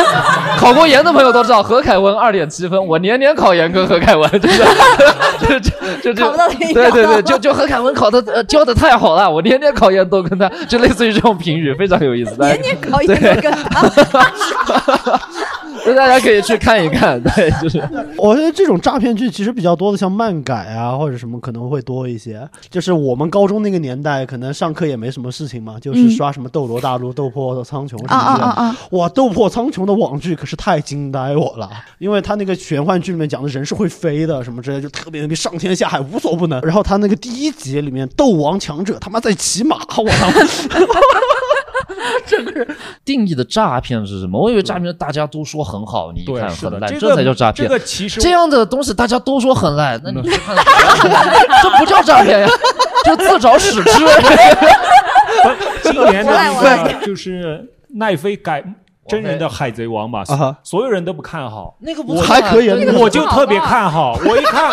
S1: 考过研的朋友都知道何凯文二点七分，我年年考研跟何凯文 真的。就就就就
S5: 考不到
S1: 对对对，就就何凯文考的呃教的太好了，我年年考研都跟他，就类似于这种评语，非常有意思。
S5: 年年考研都跟他，
S1: 所以大家可以去看一看，对，就是
S3: 我觉得这种诈骗剧其实比较多的，像漫改啊或者什么可能会多一些。就是我们高中那个年代，可能上课也没什么事情嘛，就是
S2: 嗯
S3: 刷什么《斗罗大陆》《斗破苍穹》什么的。
S2: 啊啊啊！
S3: 哇，《斗破苍穹》的网剧可是太惊呆我了，因为他那个玄幻剧里面讲的人是会飞的，什么之类，就特别牛逼，上天下海无所不能。然后他那个第一集里面，斗王强者他妈在骑马，我操！
S1: 定义的诈骗是什么？我以为诈骗大家都说很好，你一看很烂，
S4: 这
S1: 这才叫诈
S4: 这
S1: 骗。
S4: 个其实
S1: 这样的东西大家都说很烂，那你去看，这不叫诈骗呀，就自找屎吃。
S4: 今年的
S5: 我
S4: 那个就是奈飞改真人的《海贼王》嘛所有人都不看好，
S1: 那个不
S3: 还可以
S4: 我就特别看好。我一看，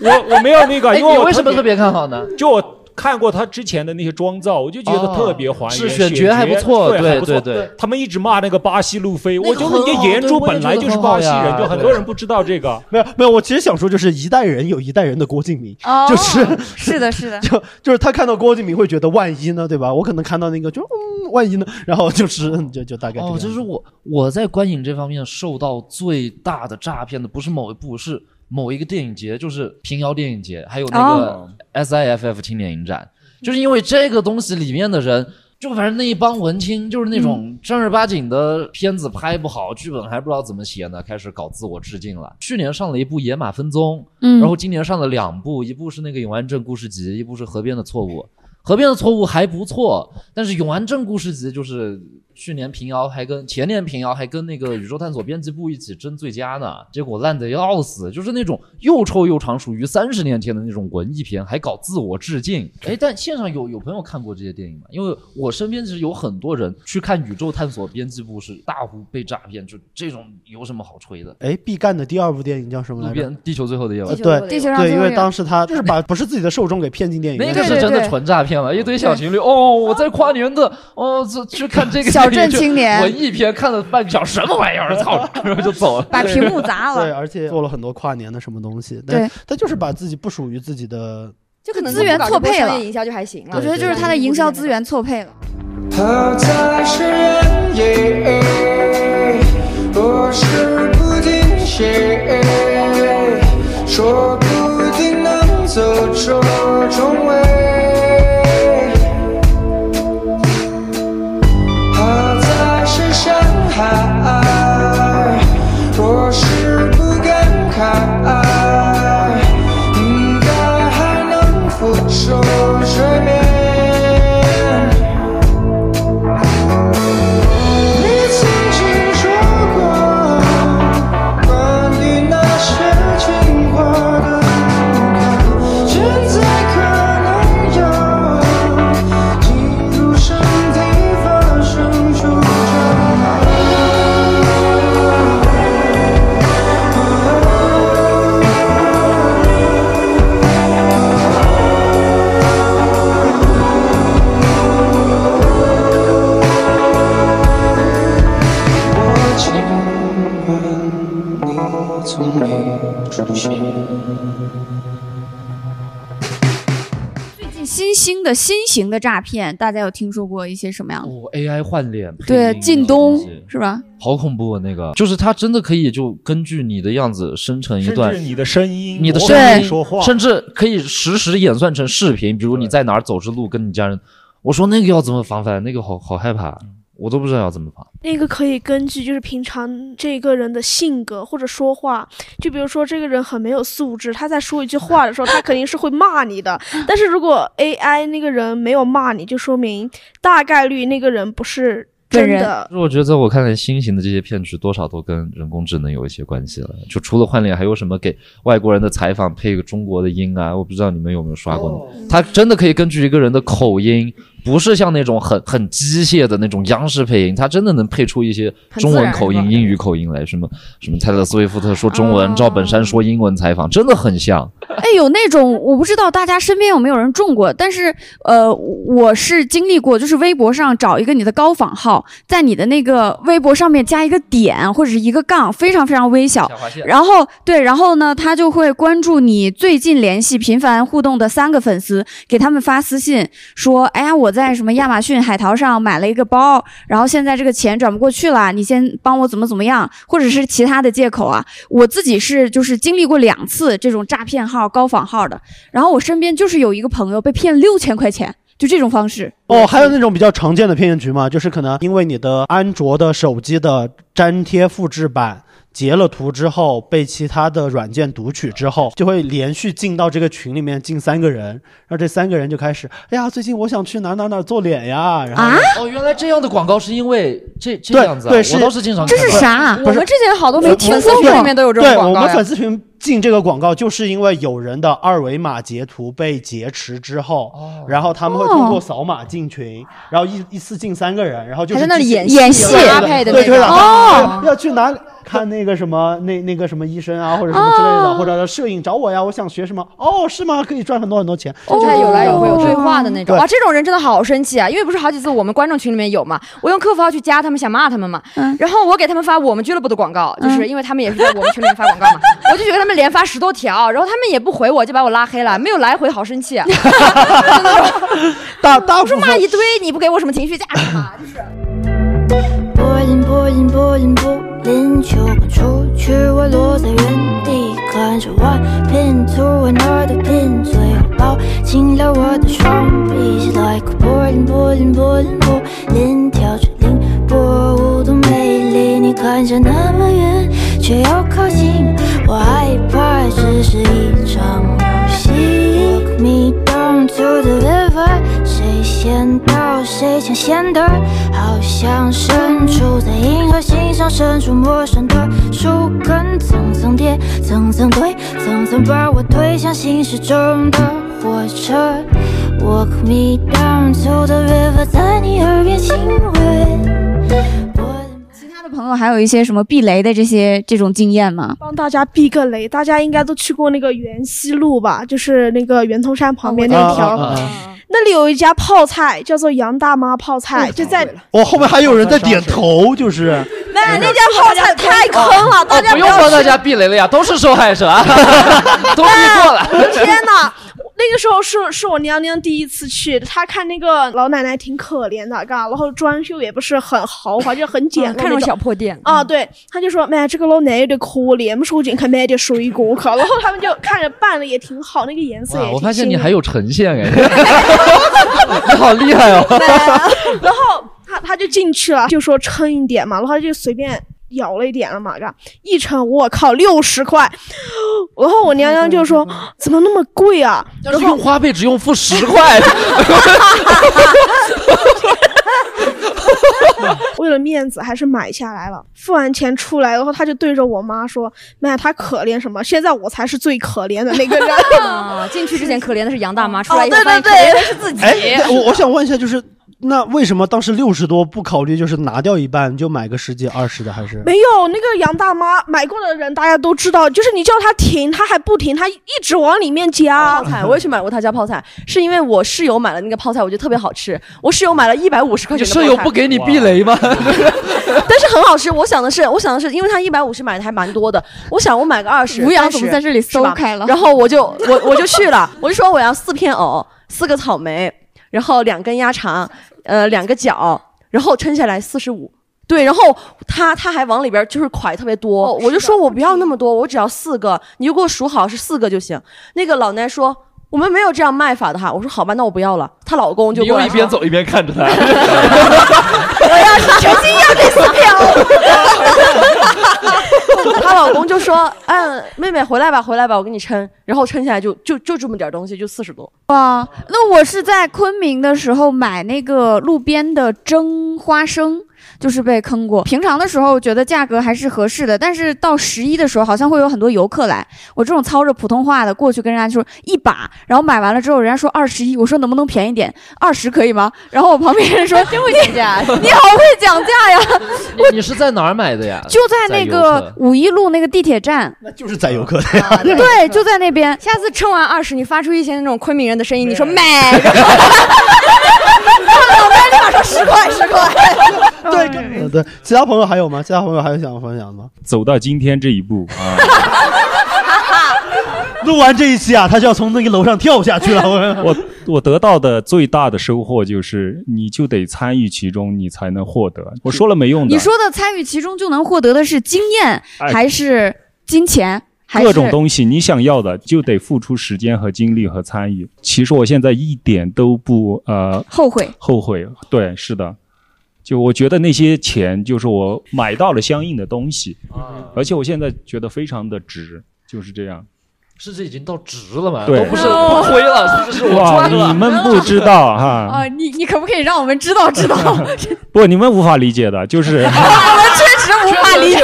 S4: 我我没有那个，
S1: 哎，
S4: 因为我
S1: 为什么特别看好呢？
S4: 就我看过他之前的那些妆造，我就觉得特别还原，
S1: 是选角还不错
S4: 对还不错。
S1: 对对对。
S4: 他们一直骂那个巴西路飞，我觉得你
S1: 很好
S4: 原著
S1: 对我也
S4: 本来就是巴西人，就很多人不知道这个。
S3: 没有没有，我其实想说，就是一代人有一代人的郭敬明，
S2: 哦
S3: 就是
S2: 是的，是的，
S3: 就就是他看到郭敬明会觉得万一呢，对吧？我可能看到那个就嗯万一呢，然后就是嗯就就大概这个
S1: 哦，就是我我在观影这方面受到最大的诈骗的，不是某一部，是某一个电影节，就是平遥电影节，还有那
S2: 哦
S1: 个 SIFF 青年影展，就是因为这个东西里面的人。就反正那一帮文青，就是那种正儿八经的片子拍不好，剧本还不知道怎么写呢，开始搞自我致敬了。去年上了一部《野马分鬃》，
S2: 嗯
S1: 然后今年上了两部，一部是那个《永安镇故事集》，一部是《河边的错误》。河边的错误还不错，但是《永安镇故事集》就是去年平遥还跟前年平遥还跟那个宇宙探索编辑部一起争最佳呢，结果烂得要死，就是那种又臭又长，属于三十年前的那种文艺片，还搞自我致敬。哎，但线上有有朋友看过这些电影吗？因为我身边其实有很多人去看宇宙探索编辑部是大呼被诈骗，就这种有什么好吹的？
S3: 哎，毕赣的第二部电影叫什么来着？
S1: 地球最后的夜晚
S3: 呃，
S5: 地球最后的
S3: 对
S2: 地球
S3: 对，因为当时他就是把不是自己的受众给骗进电影院，
S1: 那个是真的纯诈骗了，一堆小情侣 哦，我在跨年的哦，这去看这个
S2: 小镇青年
S1: 我一篇看了半个小时，什么玩意儿，操，然后就走了。
S2: 把屏幕砸了对，
S3: 而且做了很多跨年的什么东西，但
S2: 对
S3: 他就是把自己不属于自己的
S5: 就可能
S2: 资源错配了
S5: 营销就还行了。
S2: 我觉得就是他的营销资源错配了。
S12: 他在是人也，我是不停歇，说不定能走这种位。他
S2: 的新型的诈骗，大家有听说过一些什么样的？
S1: 哦，AI 换脸，
S2: 对，靳东是吧？
S1: 好恐怖啊！那个就是他真的可以就根据你的样子生成一段
S4: 甚至你的声音
S1: 你的声音
S4: 说话
S1: 甚至可以实时演算成视频。比如你在哪儿走着路，跟你家人，我说那个要怎么防范？那个好好害怕，我都不知道要怎么防。
S6: 那个可以根据就是平常这个人的性格或者说话，就比如说这个人很没有素质，他在说一句话的时候，他肯定是会骂你的。但是如果 AI 那个人没有骂你，就说明大概率那个人不是真的。
S1: 我觉得在我看来，新型的这些骗局多少都跟人工智能有一些关系了。就除了换脸，还有什么给外国人的采访配个中国的音啊？我不知道你们有没有刷过呢？它真的可以根据一个人的口音。不是像那种很很机械的那种央视配音，他真的能配出一些中文口音、英语口音来，什么什么泰勒·斯威夫特说中文，赵本山说英文采访，真的很像。
S2: 哎，有那种我不知道大家身边有没有人中过，但是呃，我是经历过，就是微博上找一个你的高仿号，在你的那个微博上面加一个点或者是一个杠，非常非常微小，然后对，然后呢，他就会关注你最近联系、频繁互动的三个粉丝，给他们发私信说，哎呀，我在什么亚马逊海淘上买了一个包，然后现在这个钱转不过去了，你先帮我怎么怎么样，或者是其他的借口啊。我自己是就是经历过两次这种诈骗号、高仿号的，然后我身边就是有一个朋友被骗六千块钱，就这种方式。
S3: 哦，还有那种比较常见的骗局嘛，就是可能因为你的安卓的手机的粘贴复制版。截了图之后，被其他的软件读取之后，就会连续进到这个群里面进三个人，然后这三个人就开始，哎呀，最近我想去哪哪哪做脸呀，然后
S2: 啊，
S1: 哦，原来这样的广告是因为这这样子、啊，
S3: 对，是
S1: 我倒是经常
S2: 这是啥？
S5: 我们之前好多没听说过，里面都有这种
S3: 对，
S5: 广告对
S3: 我们粉丝群进这个广告，就是因为有人的二维码截图被劫持之后，然后他们会通过扫码进群，然后一一次进三个人，然后就是
S5: 在那里演戏演戏搭配的
S3: 对，
S5: 那种
S3: 就是
S5: 哦
S3: 对要去哪里看那个什么那那个什么医生啊，或者什么之类的，
S5: 哦
S3: 或者摄影找我呀，我想学什么，哦，是吗？可以赚很多很多钱，
S5: 就是有来有回有对话的那种，
S3: 对
S5: 哇，这种人真的好生气啊！因为不是好几次我们观众群里面有嘛，我用客服号去加他们，想骂他们嘛，然后我给他们发我们俱乐部的广告，就是因为他们也是在我们群里面发广告嘛，我就去给他们连发十多条，然后他们也不回我，就把我拉黑了，没有来回，好生气啊！
S3: 大大
S5: 我说骂一堆，你不给我什么情绪价值嘛，就是。
S13: 柏林，柏林，柏林，柏林，秋刚出去，我落在原地，看着外拼图，我哪儿都拼，最后抱紧了我的双臂。Like 柏林，柏林，柏林，柏林，跳着凌波舞的美丽，你看着那么远，却又靠近，我害怕只是一场游戏。Walk me down to the river，谁先到谁抢先的，好像身处在银河系上，伸出陌生的树根，层层叠，层层堆，层层把我推向行驶中的火车。Walk me down to the river，在你耳边亲吻。
S2: 朋友还有一些什么避雷的这些这种经验吗？
S6: 帮大家避个雷，大家应该都去过那个元西路吧？就是那个圆通山旁边那条，
S3: 啊啊啊啊
S6: 那里有一家泡菜，叫做杨大妈泡菜，就在
S3: 哦，后面还有人在点头，就是
S6: 那那家泡菜太坑了，大家
S1: 不用
S6: 要去
S1: 帮大家避雷了呀，都是受害者啊，都避过了。
S6: 天哪！那个时候是是我娘娘第一次去，她看那个老奶奶挺可怜的，嘎，然后装修也不是很豪华，就很简陋、
S5: 看那种小破店
S6: 啊。对，她就说：“妈，这个老奶奶有点可怜，没说我进去买点水果去。”然后他们就看着办的也挺好，那个颜色也
S1: 我发现你还有呈现哎，你好厉害哦！
S6: 然后他他就进去了，就说称一点嘛，然后他就随便舀了一点了嘛，嘎，一称我靠六十块，然后我娘娘就说怎么那么贵啊？
S1: 但是用花呗只用付十块，
S6: 为了面子还是买下来了。付完钱出来，然后他就对着我妈说：“妈，他可怜什么？现在我才是最可怜的那个人。
S5: 啊，进去之前可怜的是杨大妈，出来以后
S6: 哦对
S5: 发现可
S6: 对对
S5: 怜的是自己。
S3: 哎，我我想问一下，就是那为什么当时六十多不考虑就是拿掉一半，就买个十几二十的？还是
S6: 没有那个杨大妈买过的人，大家都知道，就是你叫她停，她还不停，她一直往里面加
S8: 泡菜，我也去买过他家泡菜，是因为我室友买了那个泡菜，我觉得特别好吃。我室友买了一百五十块钱的泡菜，
S1: 室友不给你避雷吗？
S8: 但是很好吃。我想的是，我想的是，因为他一百五十买的还蛮多的，我想我买个二十。
S2: 吴阳怎么在这里搜开了？
S8: 然后我就我我就去了，我就说我要四片藕，四个草莓，然后两根鸭肠，呃，两个角，然后撑下来四十五。对，然后他他还往里边就是蒯特别多，我就说我不要那么多，我只要四个，你就给我数好是四个就行。那个老奶奶说我们没有这样卖法的哈，我说好吧，那我不要了。她老公就
S1: 你
S8: 过来说
S1: 又一边走一边看着他，
S8: 我要是全心要这四票。她老公就说：“嗯，妹妹回来吧，回来吧，我给你称。”然后称下来就就就这么点东西，就四十多。
S2: 哇，那我是在昆明的时候买那个路边的蒸花生，就是被坑过。平常的时候觉得价格还是合适的，但是到十一的时候好像会有很多游客来，我这种操着普通话的过去跟人家说一把，然后买完了之后人家说二十一，我说能不能便宜点，二十可以吗？然后我旁边人说
S8: 真会讲价
S2: 你好会讲价呀！
S1: 你是在哪儿买的呀？
S2: 就在那个五一路那个地铁站，
S3: 那就是宰游客的呀。
S2: 对，就在那边。
S5: 下次称完二十，你发出一些那种昆明人的声音，你说买，然后老板立马说十块十块。
S3: 对对 对，其他朋友还有吗？其他朋友还有想分享的吗？
S4: 走到今天这一步啊，
S3: 录完这一期啊，他就要从那个楼上跳下去了。我
S4: 我我得到的最大的收获就是，你就得参与其中，你才能获得。我说了没用的，
S2: 你说的参与其中就能获得的是经验，
S4: 哎
S2: 还是金钱，
S4: 各种东西，你想要的就得付出时间和精力和参与。其实我现在一点都不呃
S2: 后悔。
S4: 后悔，对，是的。就我觉得那些钱，就是我买到了相应的东西，而且我现在觉得非常的值，就是这样。
S1: 甚至已经到值了嘛？
S4: 对
S1: 都不是不亏了，是不是我
S4: 哇，
S1: 赚了？
S4: 你们不 知道哈，
S2: 啊，你你可不可以让我们知道知道？
S4: 不，你们无法理解的，就是
S2: 我们确实无法理解，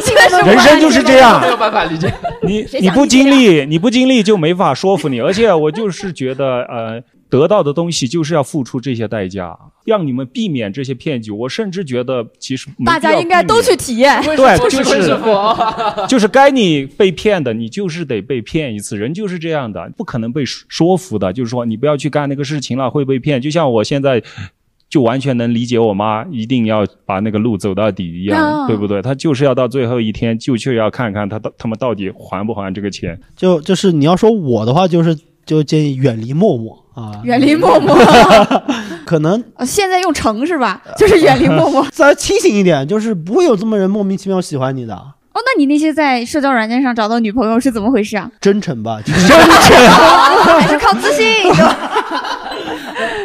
S4: 人生就是这样
S1: 没有办法理解。
S4: 你你不经历，你不经历就没法说服你。而且我就是觉得，呃，得到的东西就是要付出这些代价，让你们避免这些骗局。我甚至觉得，其实
S2: 大家应该都去体验。
S4: 对，就是就是该你被骗的，你就是得被骗一次。人就是这样的，不可能被说说服的。就是说，你不要去干那个事情了，会被骗。就像我现在。就完全能理解我妈一定要把那个路走到底一样，
S3: 啊
S4: 对不对？她就是要到最后一天，就就要看看她到他们到底还不还这个钱。
S3: 就就是你要说我的话，就是就建议远离陌陌啊，
S2: 远离陌陌，
S3: 可能
S2: 呃现在用成是吧？就是远离陌陌。
S3: 再清醒一点，就是不会有这么人莫名其妙喜欢你的，
S2: 哦，那你那些在社交软件上找到女朋友是怎么回事啊？
S3: 真诚吧？真诚
S2: 还是靠自信？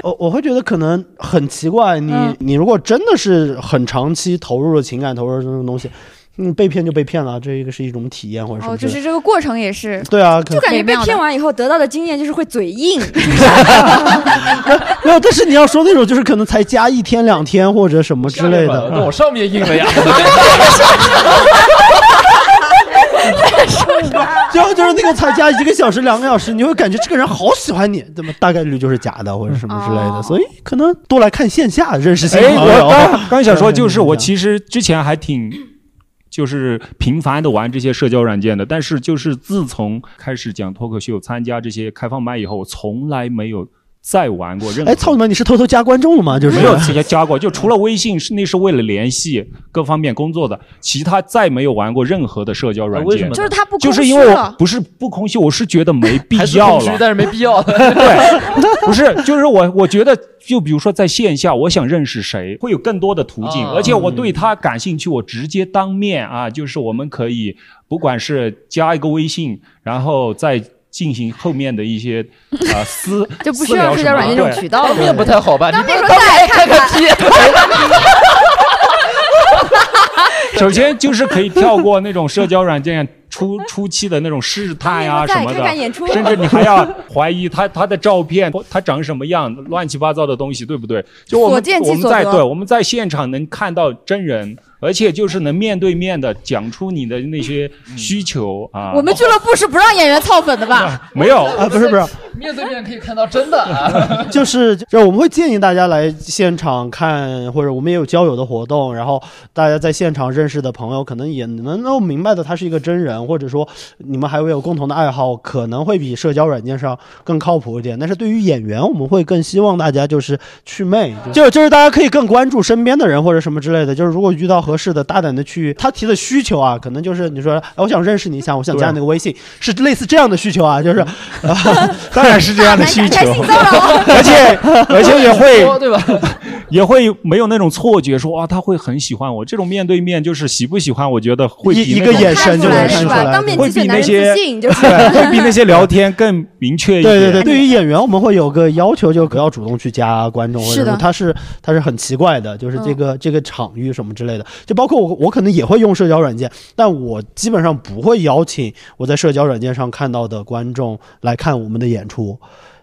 S3: 我我会觉得可能很奇怪，你、
S2: 嗯
S3: 你如果真的是很长期投入了情感，投入了这种东西，嗯，被骗就被骗了，这一个是一种体验或者什
S2: 哦，
S3: 么哦。
S2: 就是这个过程也是。
S3: 对啊，
S5: 就感觉被骗完以后得到的经验就是会嘴硬，
S3: 没有，但是你要说那种就是可能才加一天两天或者什么之类的，
S1: 那我上面硬了呀。
S3: 就就是那个才加一个小时两个小时，你会感觉这个人好喜欢你，怎么大概率就是假的或者什么之类的，所以可能多来看线下认识新
S4: 哎，
S3: 朋友。
S4: 我刚 刚想说，就是我其实之前还挺。就是频繁的玩这些社交软件的，但是就是自从开始讲脱口秀、参加这些开放麦以后，我从来没有再玩过任何。
S3: 哎，操你妈！你是偷偷加观众了吗？就是
S4: 没有直接加过，就除了微信是那是为了联系各方面工作的，其他再没有玩过任何的社交软件。
S1: 为什么
S2: 就是他不
S4: 就是因为我不是不空虚，我是觉得没必
S1: 还是
S4: 要了。
S1: 空虚但是没必要。
S4: 对，不是，就是我我觉得，就比如说在线下，我想认识谁，会有更多的途径，
S1: 啊
S4: 而且我对他感兴趣，我直接当面啊，就是我们可以不管是加一个微信，然后再。进行后面的一些 啊、私
S5: 就不需要
S4: 私聊什么
S5: 社交软件这种
S4: 对
S5: 渠道了
S1: 当面不太好吧？你
S5: 当面说
S1: 当
S5: 再看看
S1: 屁。
S4: 首先就是可以跳过那种社交软件初 初期的那种试探呀、
S5: 再
S4: 什么的，
S5: 看看演出
S4: 甚至你还要怀疑他他的照片，他长什么样，乱七八糟的东西，对不对？就我们
S2: 所见即
S4: 我们在对我们在现场能看到真人，而且就是能面对面的讲出你的那些需求啊。
S2: 我们俱乐部是不让演员操粉的吧？
S4: 没有
S3: 啊，不是不是，
S1: 面对面可以看到真的啊。
S3: 就是就是我们会建议大家来现场看，或者我们也有交友的活动，然后大家在现场认识的朋友，可能也能够明白的他是一个真人，或者说你们还会有共同的爱好，可能会比社交软件上更靠谱一点。但是对于演员，我们会更希望大家就是去魅，就就是大家可以更关注身边的人或者什么之类的。就是如果遇到合适的，大胆的去他提的需求啊，可能就是你说，哎，我想认识你一下，我想加你那个微信，是类似这样的需求啊，就是，
S4: 当然是这样的需求，
S3: 而
S4: 且而且也会
S1: 对吧？
S4: 也会没有那种错觉，说啊他会很喜欢我。这种面对面就是喜不喜欢，我觉得会比
S3: 一一个眼神就能看出来，
S4: 会比那些，会比那些聊天更明确一点。
S3: 对对对，对于演员我们会有个要求，就不要主动去加观众，或者
S2: 是的
S3: 他是他是很奇怪的，就是这个、这个场域什么之类的，就包括我我可能也会用社交软件，但我基本上不会邀请我在社交软件上看到的观众来看我们的演出。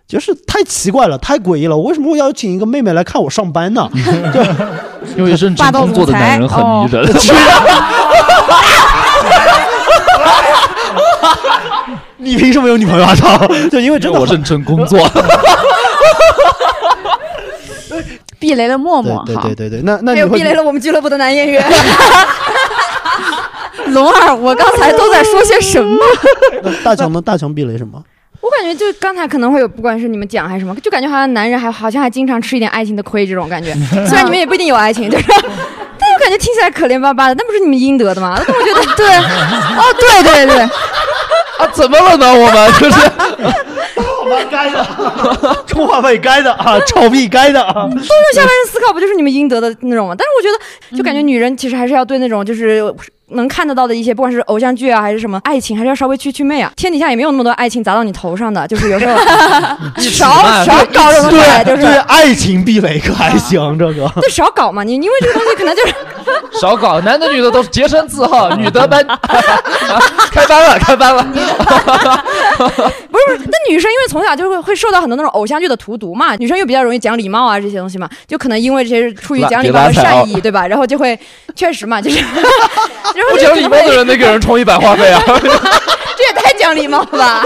S3: 就是太奇怪了，太诡异了！我为什么会邀请一个妹妹来看我上班呢？就
S1: 因为认真工作的男人很迷人。
S3: 你凭什么有女朋友啊？操！就因为真的
S1: 我认真工作。
S2: 避雷了默默，
S3: 对对对对，那那
S5: 还有
S3: 你
S5: 避雷了我们俱乐部的男演员。
S2: 龙二，我刚才都在说些什么？
S3: 那大强呢？大强避雷什么？
S5: 我感觉就刚才可能会有，不管是你们讲还是什么，就感觉好像男人还好像还经常吃一点爱情的亏这种感觉。虽然你们也不一定有爱情，就是，但我感觉听起来可怜巴巴的，那不是你们应得的吗？那我觉得对，哦，对对对，
S1: 啊，怎么了呢？我们就是。
S3: 我们该的，充话费该的啊，炒币该的啊。
S5: 多数下半身思考不就是你们应得的那种吗？但是我觉得，就感觉女人其实还是要对那种就是能看得到的一些，不管是偶像剧啊还是什么爱情，还是要稍微去去魅啊。天底下也没有那么多爱情砸到你头上的，就是有时候 少少搞这种东西，就是
S3: 对爱情避雷可还行，这个
S5: 就少搞嘛。你因为这个东西可能就是
S1: 少搞，男的女的都是洁身自好，女的班 开班了，开班了。
S5: 不是不是，那女生因为从小就会会受到很多那种偶像剧的荼毒嘛，女生又比较容易讲礼貌啊这些东西嘛，就可能因为这些出于讲礼貌的善意，对吧？然后就会确实嘛，就是
S1: 不讲礼貌的人得给人充一百话费啊。
S5: 这也太讲礼貌了吧！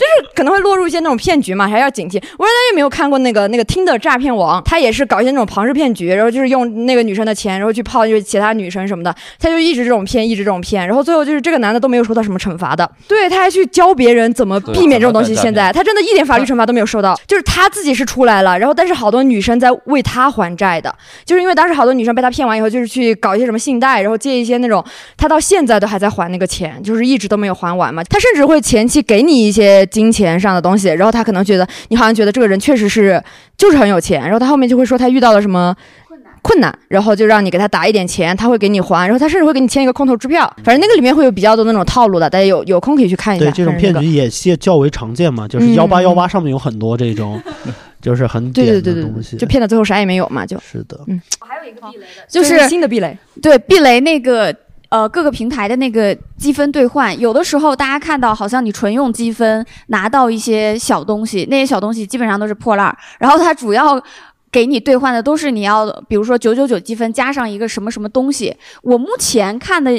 S5: 就是可能会落入一些那种骗局嘛，还要警惕。我不知道大家有没有看过那个那个听的诈骗王，他也是搞一些那种庞氏骗局，然后就是用那个女生的钱，然后去泡就是其他女生什么的，他就一直这种骗，一直这种骗，然后最后就是这个男的都没有受到什么惩罚的，对，他还去教别人怎么避免这种东西。现在他真的一点法律惩罚都没有受到，就是他自己是出来了，然后但是好多女生在为他还债的，就是因为当时好多女生被他骗完以后，就是去搞一些什么信贷，然后借一些那种，他到现在都还在还那个钱，就是一直都没有还完嘛。他甚至会前期给你一些金钱上的东西，然后他可能觉得你好像觉得这个人确实是就是很有钱，然后他后面就会说他遇到了什么。困难，然后就让你给他打一点钱，他会给你还，然后他甚至会给你签一个空头支票，反正那个里面会有比较多那种套路的，大家有有空可以去看一下。
S3: 对这种骗局也现较为常见嘛，就是
S5: 嗯
S3: 幺八幺八上面有很多这种，就是很
S5: 对对对
S3: 东西。
S5: 就骗到最后啥也没有嘛，就。
S3: 是的，
S5: 嗯，还有一个避雷的
S2: 就是
S5: 新的避雷。
S2: 对避雷那个呃各个平台的那个积分兑换，有的时候大家看到好像你纯用积分拿到一些小东西，那些小东西基本上都是破烂，然后它主要。给你兑换的都是你要，比如说九九九积分加上一个什么什么东西。我目前看的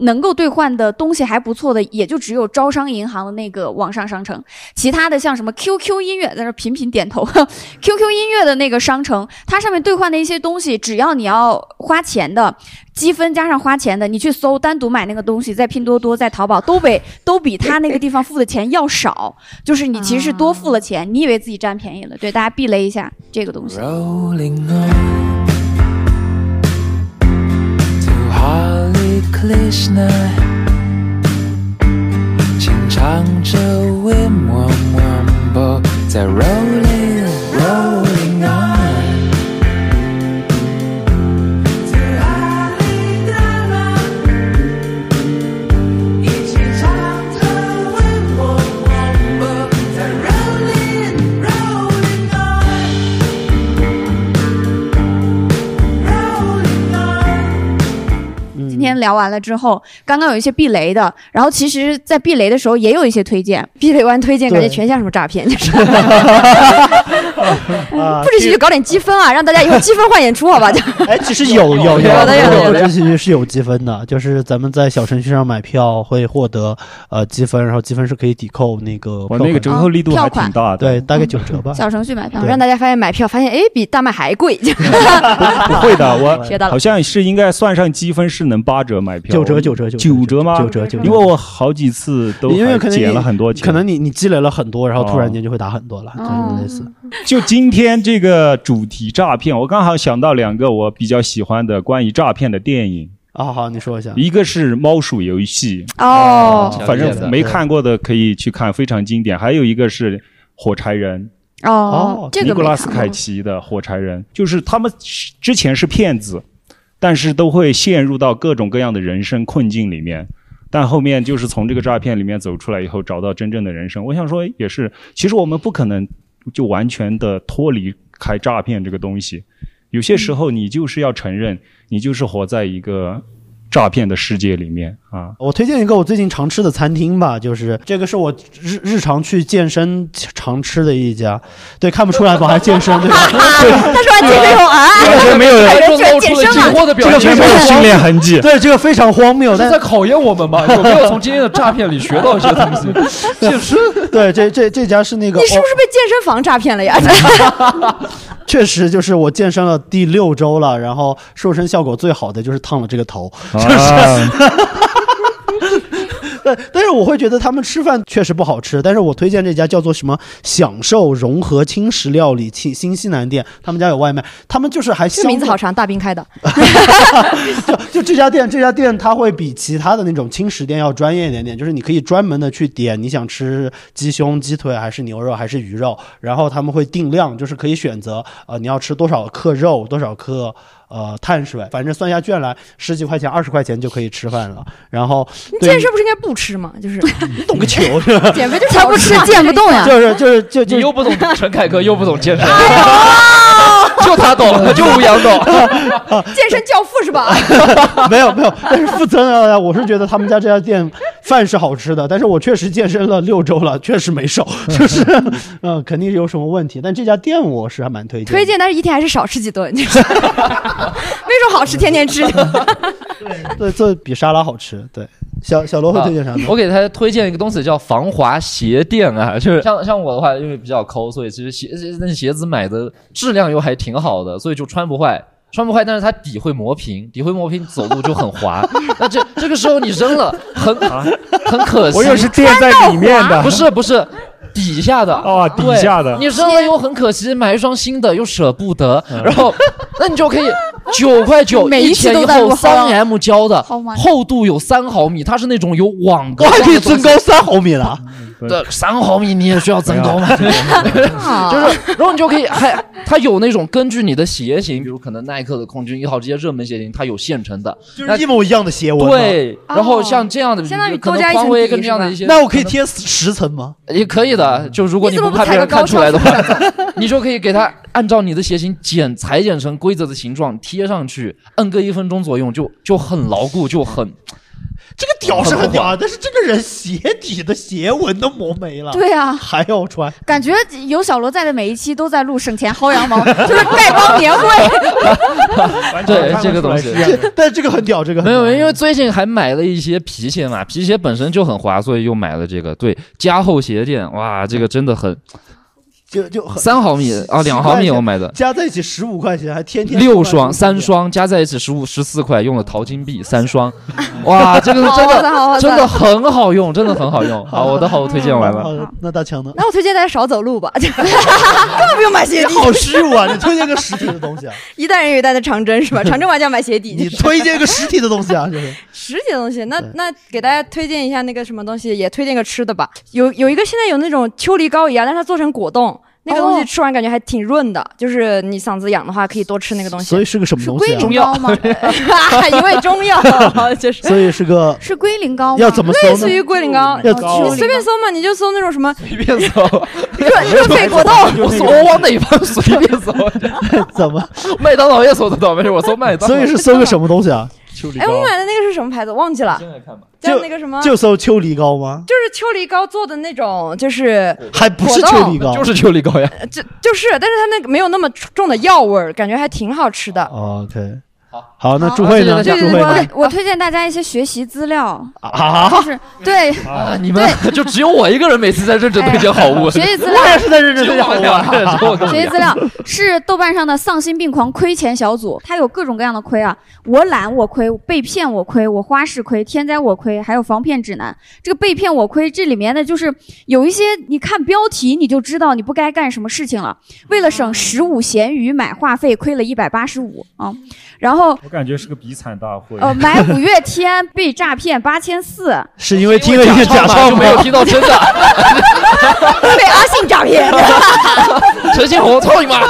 S2: 能够兑换的东西还不错的，也就只有招商银行的那个网上商城，其他的像什么 QQ 音乐，在那频频点头。QQ 音乐的那个商城，它上面兑换的一些东西，只要你要花钱的。积分加上花钱的，你去搜单独买那个东西，在拼多多、在淘宝都比都比他那个地方付的钱要少，就是你其实是多付了钱，你以为自己占便宜了。对，大家避雷一下这个东西。
S12: Krishna，轻唱着 Wim Wam Wambo，在 Rolling Rolling
S2: 天聊完了之后，刚刚有一些避雷的，然后其实，在避雷的时候也有一些推荐。
S5: 避雷完推荐，感觉全像什么诈骗，就是。
S3: 啊
S5: 不止喜剧搞点积分啊，让大家以后积分换演出，好吧？
S3: 哎，其实有有
S5: 有的有的有
S3: 不知其实是有积分的，就是咱们在小程序上买票会获得呃积分，然后积分是可以抵扣那个
S4: 那个折扣力度还挺大的。
S3: 对，大概九折吧。
S2: 小程序买票
S5: 让大家发现买票，发现哎比大麦还贵。
S4: 不会的，我
S5: 学到了
S4: 好像是应该算上积分是能八折买票，
S3: 九折九折九折
S4: 九折吗？
S3: 九折九折
S4: 因为我好几次都
S3: 因为可能
S4: 减了很多钱，
S3: 可能你你积累了很多，然后突然
S4: 哦
S3: 间就会打很多了，就是类似。
S4: 就今天这个主题诈骗，我刚好想到两个我比较喜欢的关于诈骗的电影。
S3: 啊，好，你说一下。
S4: 一个是《猫鼠游戏》
S5: 哦
S4: 反正没看过的可以去看，非常经典。还有一个是《火柴人》。
S2: 哦这个
S4: 尼古拉斯凯奇的《火柴人》，就是他们之前是骗子，但是都会陷入到各种各样的人生困境里面。但后面就是从这个诈骗里面走出来以后，找到真正的人生。我想说，也是，其实我们不可能就完全的脱离开诈骗这个东西。有些时候，你就是要承认，你就是活在一个诈骗的世界里面啊。
S3: 我推荐一个我最近常吃的餐厅吧，就是这个是我日日常去健身常吃的一家，对，看不出来吧？还健身对吧？对，
S5: 他说完健身后啊，
S4: 完全没有人
S5: 人居然健身了，
S3: 这个非常
S4: 没有训练痕迹
S3: 对，这个非常荒谬，但
S1: 是在考验我们吗？有没有从今天的诈骗里学到一些东西？健身，
S3: 对，这这这家是那个，
S5: 你是不是被健身房诈骗了呀？
S3: 确实就是我健身了第六周了，然后瘦身效果最好的就是烫了这个头，就是。对，但是我会觉得他们吃饭确实不好吃，但是我推荐这家叫做什么“享受融合轻食料理新新西南店”，他们家有外卖，他们就是还
S5: 这名字好长，大兵开的。
S3: 就这家店，这家店它会比其他的那种轻食店要专业一点点，就是你可以专门的去点你想吃鸡胸、鸡腿还是牛肉还是鱼肉，然后他们会定量，就是可以选择呃你要吃多少克肉，多少克。呃，碳水，反正算下券来，十几块钱、二十块钱就可以吃饭了。然后，
S5: 你健身不是应该不吃吗？就是
S3: 你懂个球 是吧，
S5: 减肥就是
S2: 才不吃
S5: 少
S2: 健不动呀。
S3: 就是就是就就
S1: 你又不懂陈凯歌，又不懂健身，就他懂，就吴阳懂。
S5: 健身教父是吧？
S3: 没有没有，但是负责任，我是觉得他们家这家店饭是好吃的，但是我确实健身了六周了，确实没瘦，就是呃肯定是有什么问题。但这家店我是还蛮推荐的，
S5: 推荐，但是一天还是少吃几顿，就是没说好吃，天天吃。
S3: 对，这比沙拉好吃。对，小小罗会推荐啥呢？
S1: 我给他推荐一个东西叫防滑鞋垫啊，就是像像我的话，因为比较抠，所以其实鞋那鞋子买的质量又还挺好的，所以就穿不坏。穿不坏，但是它底会磨平，底会磨平，走路就很滑。那这这个时候你扔了，很很可惜。
S4: 我以为是垫在里面的
S1: 不是不是。底下的
S4: 哦底下的
S1: 你扔了又很可惜，买一双新的又舍不得，
S4: 嗯
S1: 然后那你就可以 九块九
S2: 每一期
S1: 前一后三 M 胶的厚度有三毫米，它是那种有网格，
S3: 我还可以增高三毫米了。
S1: 对，三毫米你也需要增高吗？就是，然后你就可以还它有那种根据你的鞋型，比如可能耐克的空军一号这些热门鞋型，它有现成的，
S3: 就是一模一样的鞋纹。
S1: 对，然后像这样的，
S5: 相当于
S1: 可能
S5: 多加一层
S1: 这样的一些，
S3: 那我可以贴十层吗？
S1: 也可以的，就如果你
S5: 不
S1: 不怕别人看出来的话，你就可以给它按照你的鞋型剪裁剪成规则的形状贴上去，摁个一分钟左右就就很牢固，就很
S3: 这个屌是很屌啊，但是这个人鞋底的鞋纹都磨没了，
S2: 对啊
S3: 还要穿。
S2: 感觉有小罗在的每一期都在录省钱薅羊毛，就是丐帮年会。
S1: 对这个东西。
S3: 但这个很屌，这个很
S1: 没有，因为最近还买了一些皮鞋嘛，皮鞋本身就很滑，所以又买了这个。对，加厚鞋垫，哇，这个真的很
S3: 就就很
S1: 三毫米啊，两毫米我买的，
S3: 加在一起十五块钱，还天天
S1: 六双、三双加在一起十五十四块，用了淘金币三 双，哇，这个是真的真的很好用，真的很好用。好，我的好物推荐完了。
S3: 好，那大强呢？
S5: 那我推荐大家少走路吧，根本不用买鞋底。
S3: 你好虚无啊！你推荐个实体的东西啊？
S5: 一代人有一代的长征是吧？长征玩家买鞋底。
S3: 你推荐个实体的东西啊？就是
S5: 实体的东西，那那给大家推荐一下那个什么东西，也推荐个吃的吧。有有一个现在有那种秋梨膏一样，但是它做成果冻，那个东西
S2: 哦
S5: 吃完感觉还挺润的，就是你嗓子痒的话可以多吃那个东西。
S3: 所以是个什么东西啊？
S2: 龟苓膏吗？
S5: 一味中药，就是
S3: 所以是个
S2: 是龟苓膏吗？
S3: 要怎么搜呢
S5: 类似于龟苓膏，
S3: 要
S5: 你随便搜嘛，你就搜那种什么
S1: 随便搜，
S5: 热热 痱果冻。
S1: 我搜我往哪方随便搜，
S3: 怎么？
S1: 麦当劳也搜得到，没事，我搜麦当劳。
S3: 所以是搜个什么东西啊？
S5: 哎，
S3: 秋梨膏
S5: 我买的那个是什么牌子？忘记了。
S1: 现在看吧。
S5: 叫那个什么？
S3: 就搜秋梨膏吗？
S5: 就是秋梨膏做的那种，就是
S3: 还不是秋梨膏，
S1: 就是秋梨膏呀。
S5: 就就是，但是它那个没有那么重的药味儿，感觉还挺好吃的。
S3: 哦 OK，好，好那朱慧呢？
S2: 对对对？我我推荐大家一些学习资料，
S3: 啊
S2: 就是对
S1: 啊，你们 就只有我一个人每次在认真推荐好物，
S2: 学习资料
S3: 我也是在认真推荐好物
S2: 学习资料 是豆瓣上的丧心病狂亏钱小组，它有各种各样的亏啊，我懒我亏，被骗我亏，我花式亏，天灾我亏，还有防骗指南。这个被骗我亏，这里面的就是有一些你看标题你就知道你不该干什么事情了。为了省十五闲鱼买话费，亏了一百八十五啊，然后
S4: 我感觉是个比惨大会。
S2: 呃买五月天被诈骗八千四，
S3: 是因为听了一个假唱
S1: 就没有听到真的。
S5: 被阿信诈骗。
S1: 陈信宏，操你妈！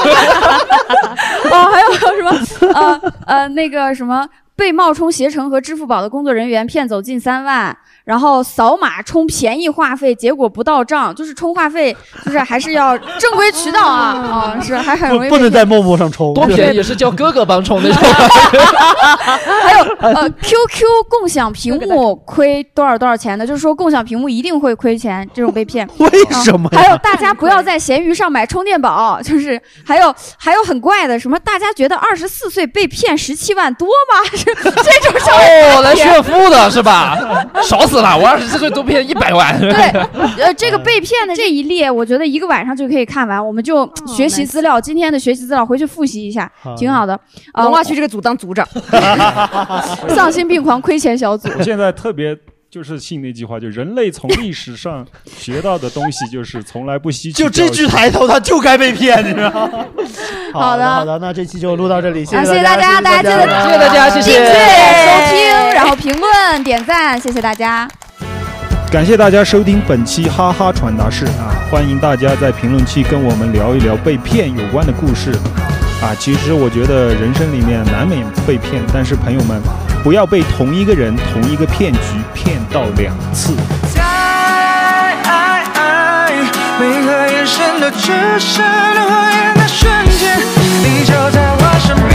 S2: 哦，还有什么呃呃那个什么被冒充携程和支付宝的工作人员骗走近三万，然后扫码充便宜话费，结果不到账，就是充话费，就是还是要正规渠道啊 啊、是还很容易
S3: 不不能
S2: 被骗
S3: 在陌陌上充，
S1: 多便宜是叫哥哥帮充那种。
S2: 还有呃，QQ 共享屏幕亏多少多少钱的，就是说共享屏幕一定会亏钱，这种被骗。
S3: 为什么
S2: 还有大家不要在闲鱼上买充电宝，就是还有还有很怪的，什么大家觉得二十四岁被骗十七万多吗？这这种稍微
S1: 哦，来炫富的是吧？少死了，我二十四岁都骗一百万。
S2: 对，呃，这个 被骗的这一列，我觉得一个晚上就可以看完。我们就学习资料，今天的学习资料回去复习一下，挺好的。啊
S5: 龙蛙区这个组当组长，
S2: 丧心病狂亏钱小组。
S4: 我现在特别就是信那句话，就人类从历史上学到的东西就是从来不吸取
S3: 就这句抬头，他就该被骗，你知道吗？
S2: 好的
S3: 好的，那这期就录到这里，谢
S2: 啊，谢
S3: 谢大
S2: 家，大家记得
S1: 谢谢大家谢谢
S2: 订阅、收听，然后评论、点赞，谢谢大家。
S4: 感谢大家收听本期哈哈传达室啊！欢迎大家在评论区跟我们聊一聊被骗有关的故事啊！其实我觉得人生里面难免被骗，但是朋友们不要被同一个人、同一个骗局骗到两次。
S12: 在每个眼神都只剩火焰的瞬间，你就在我身边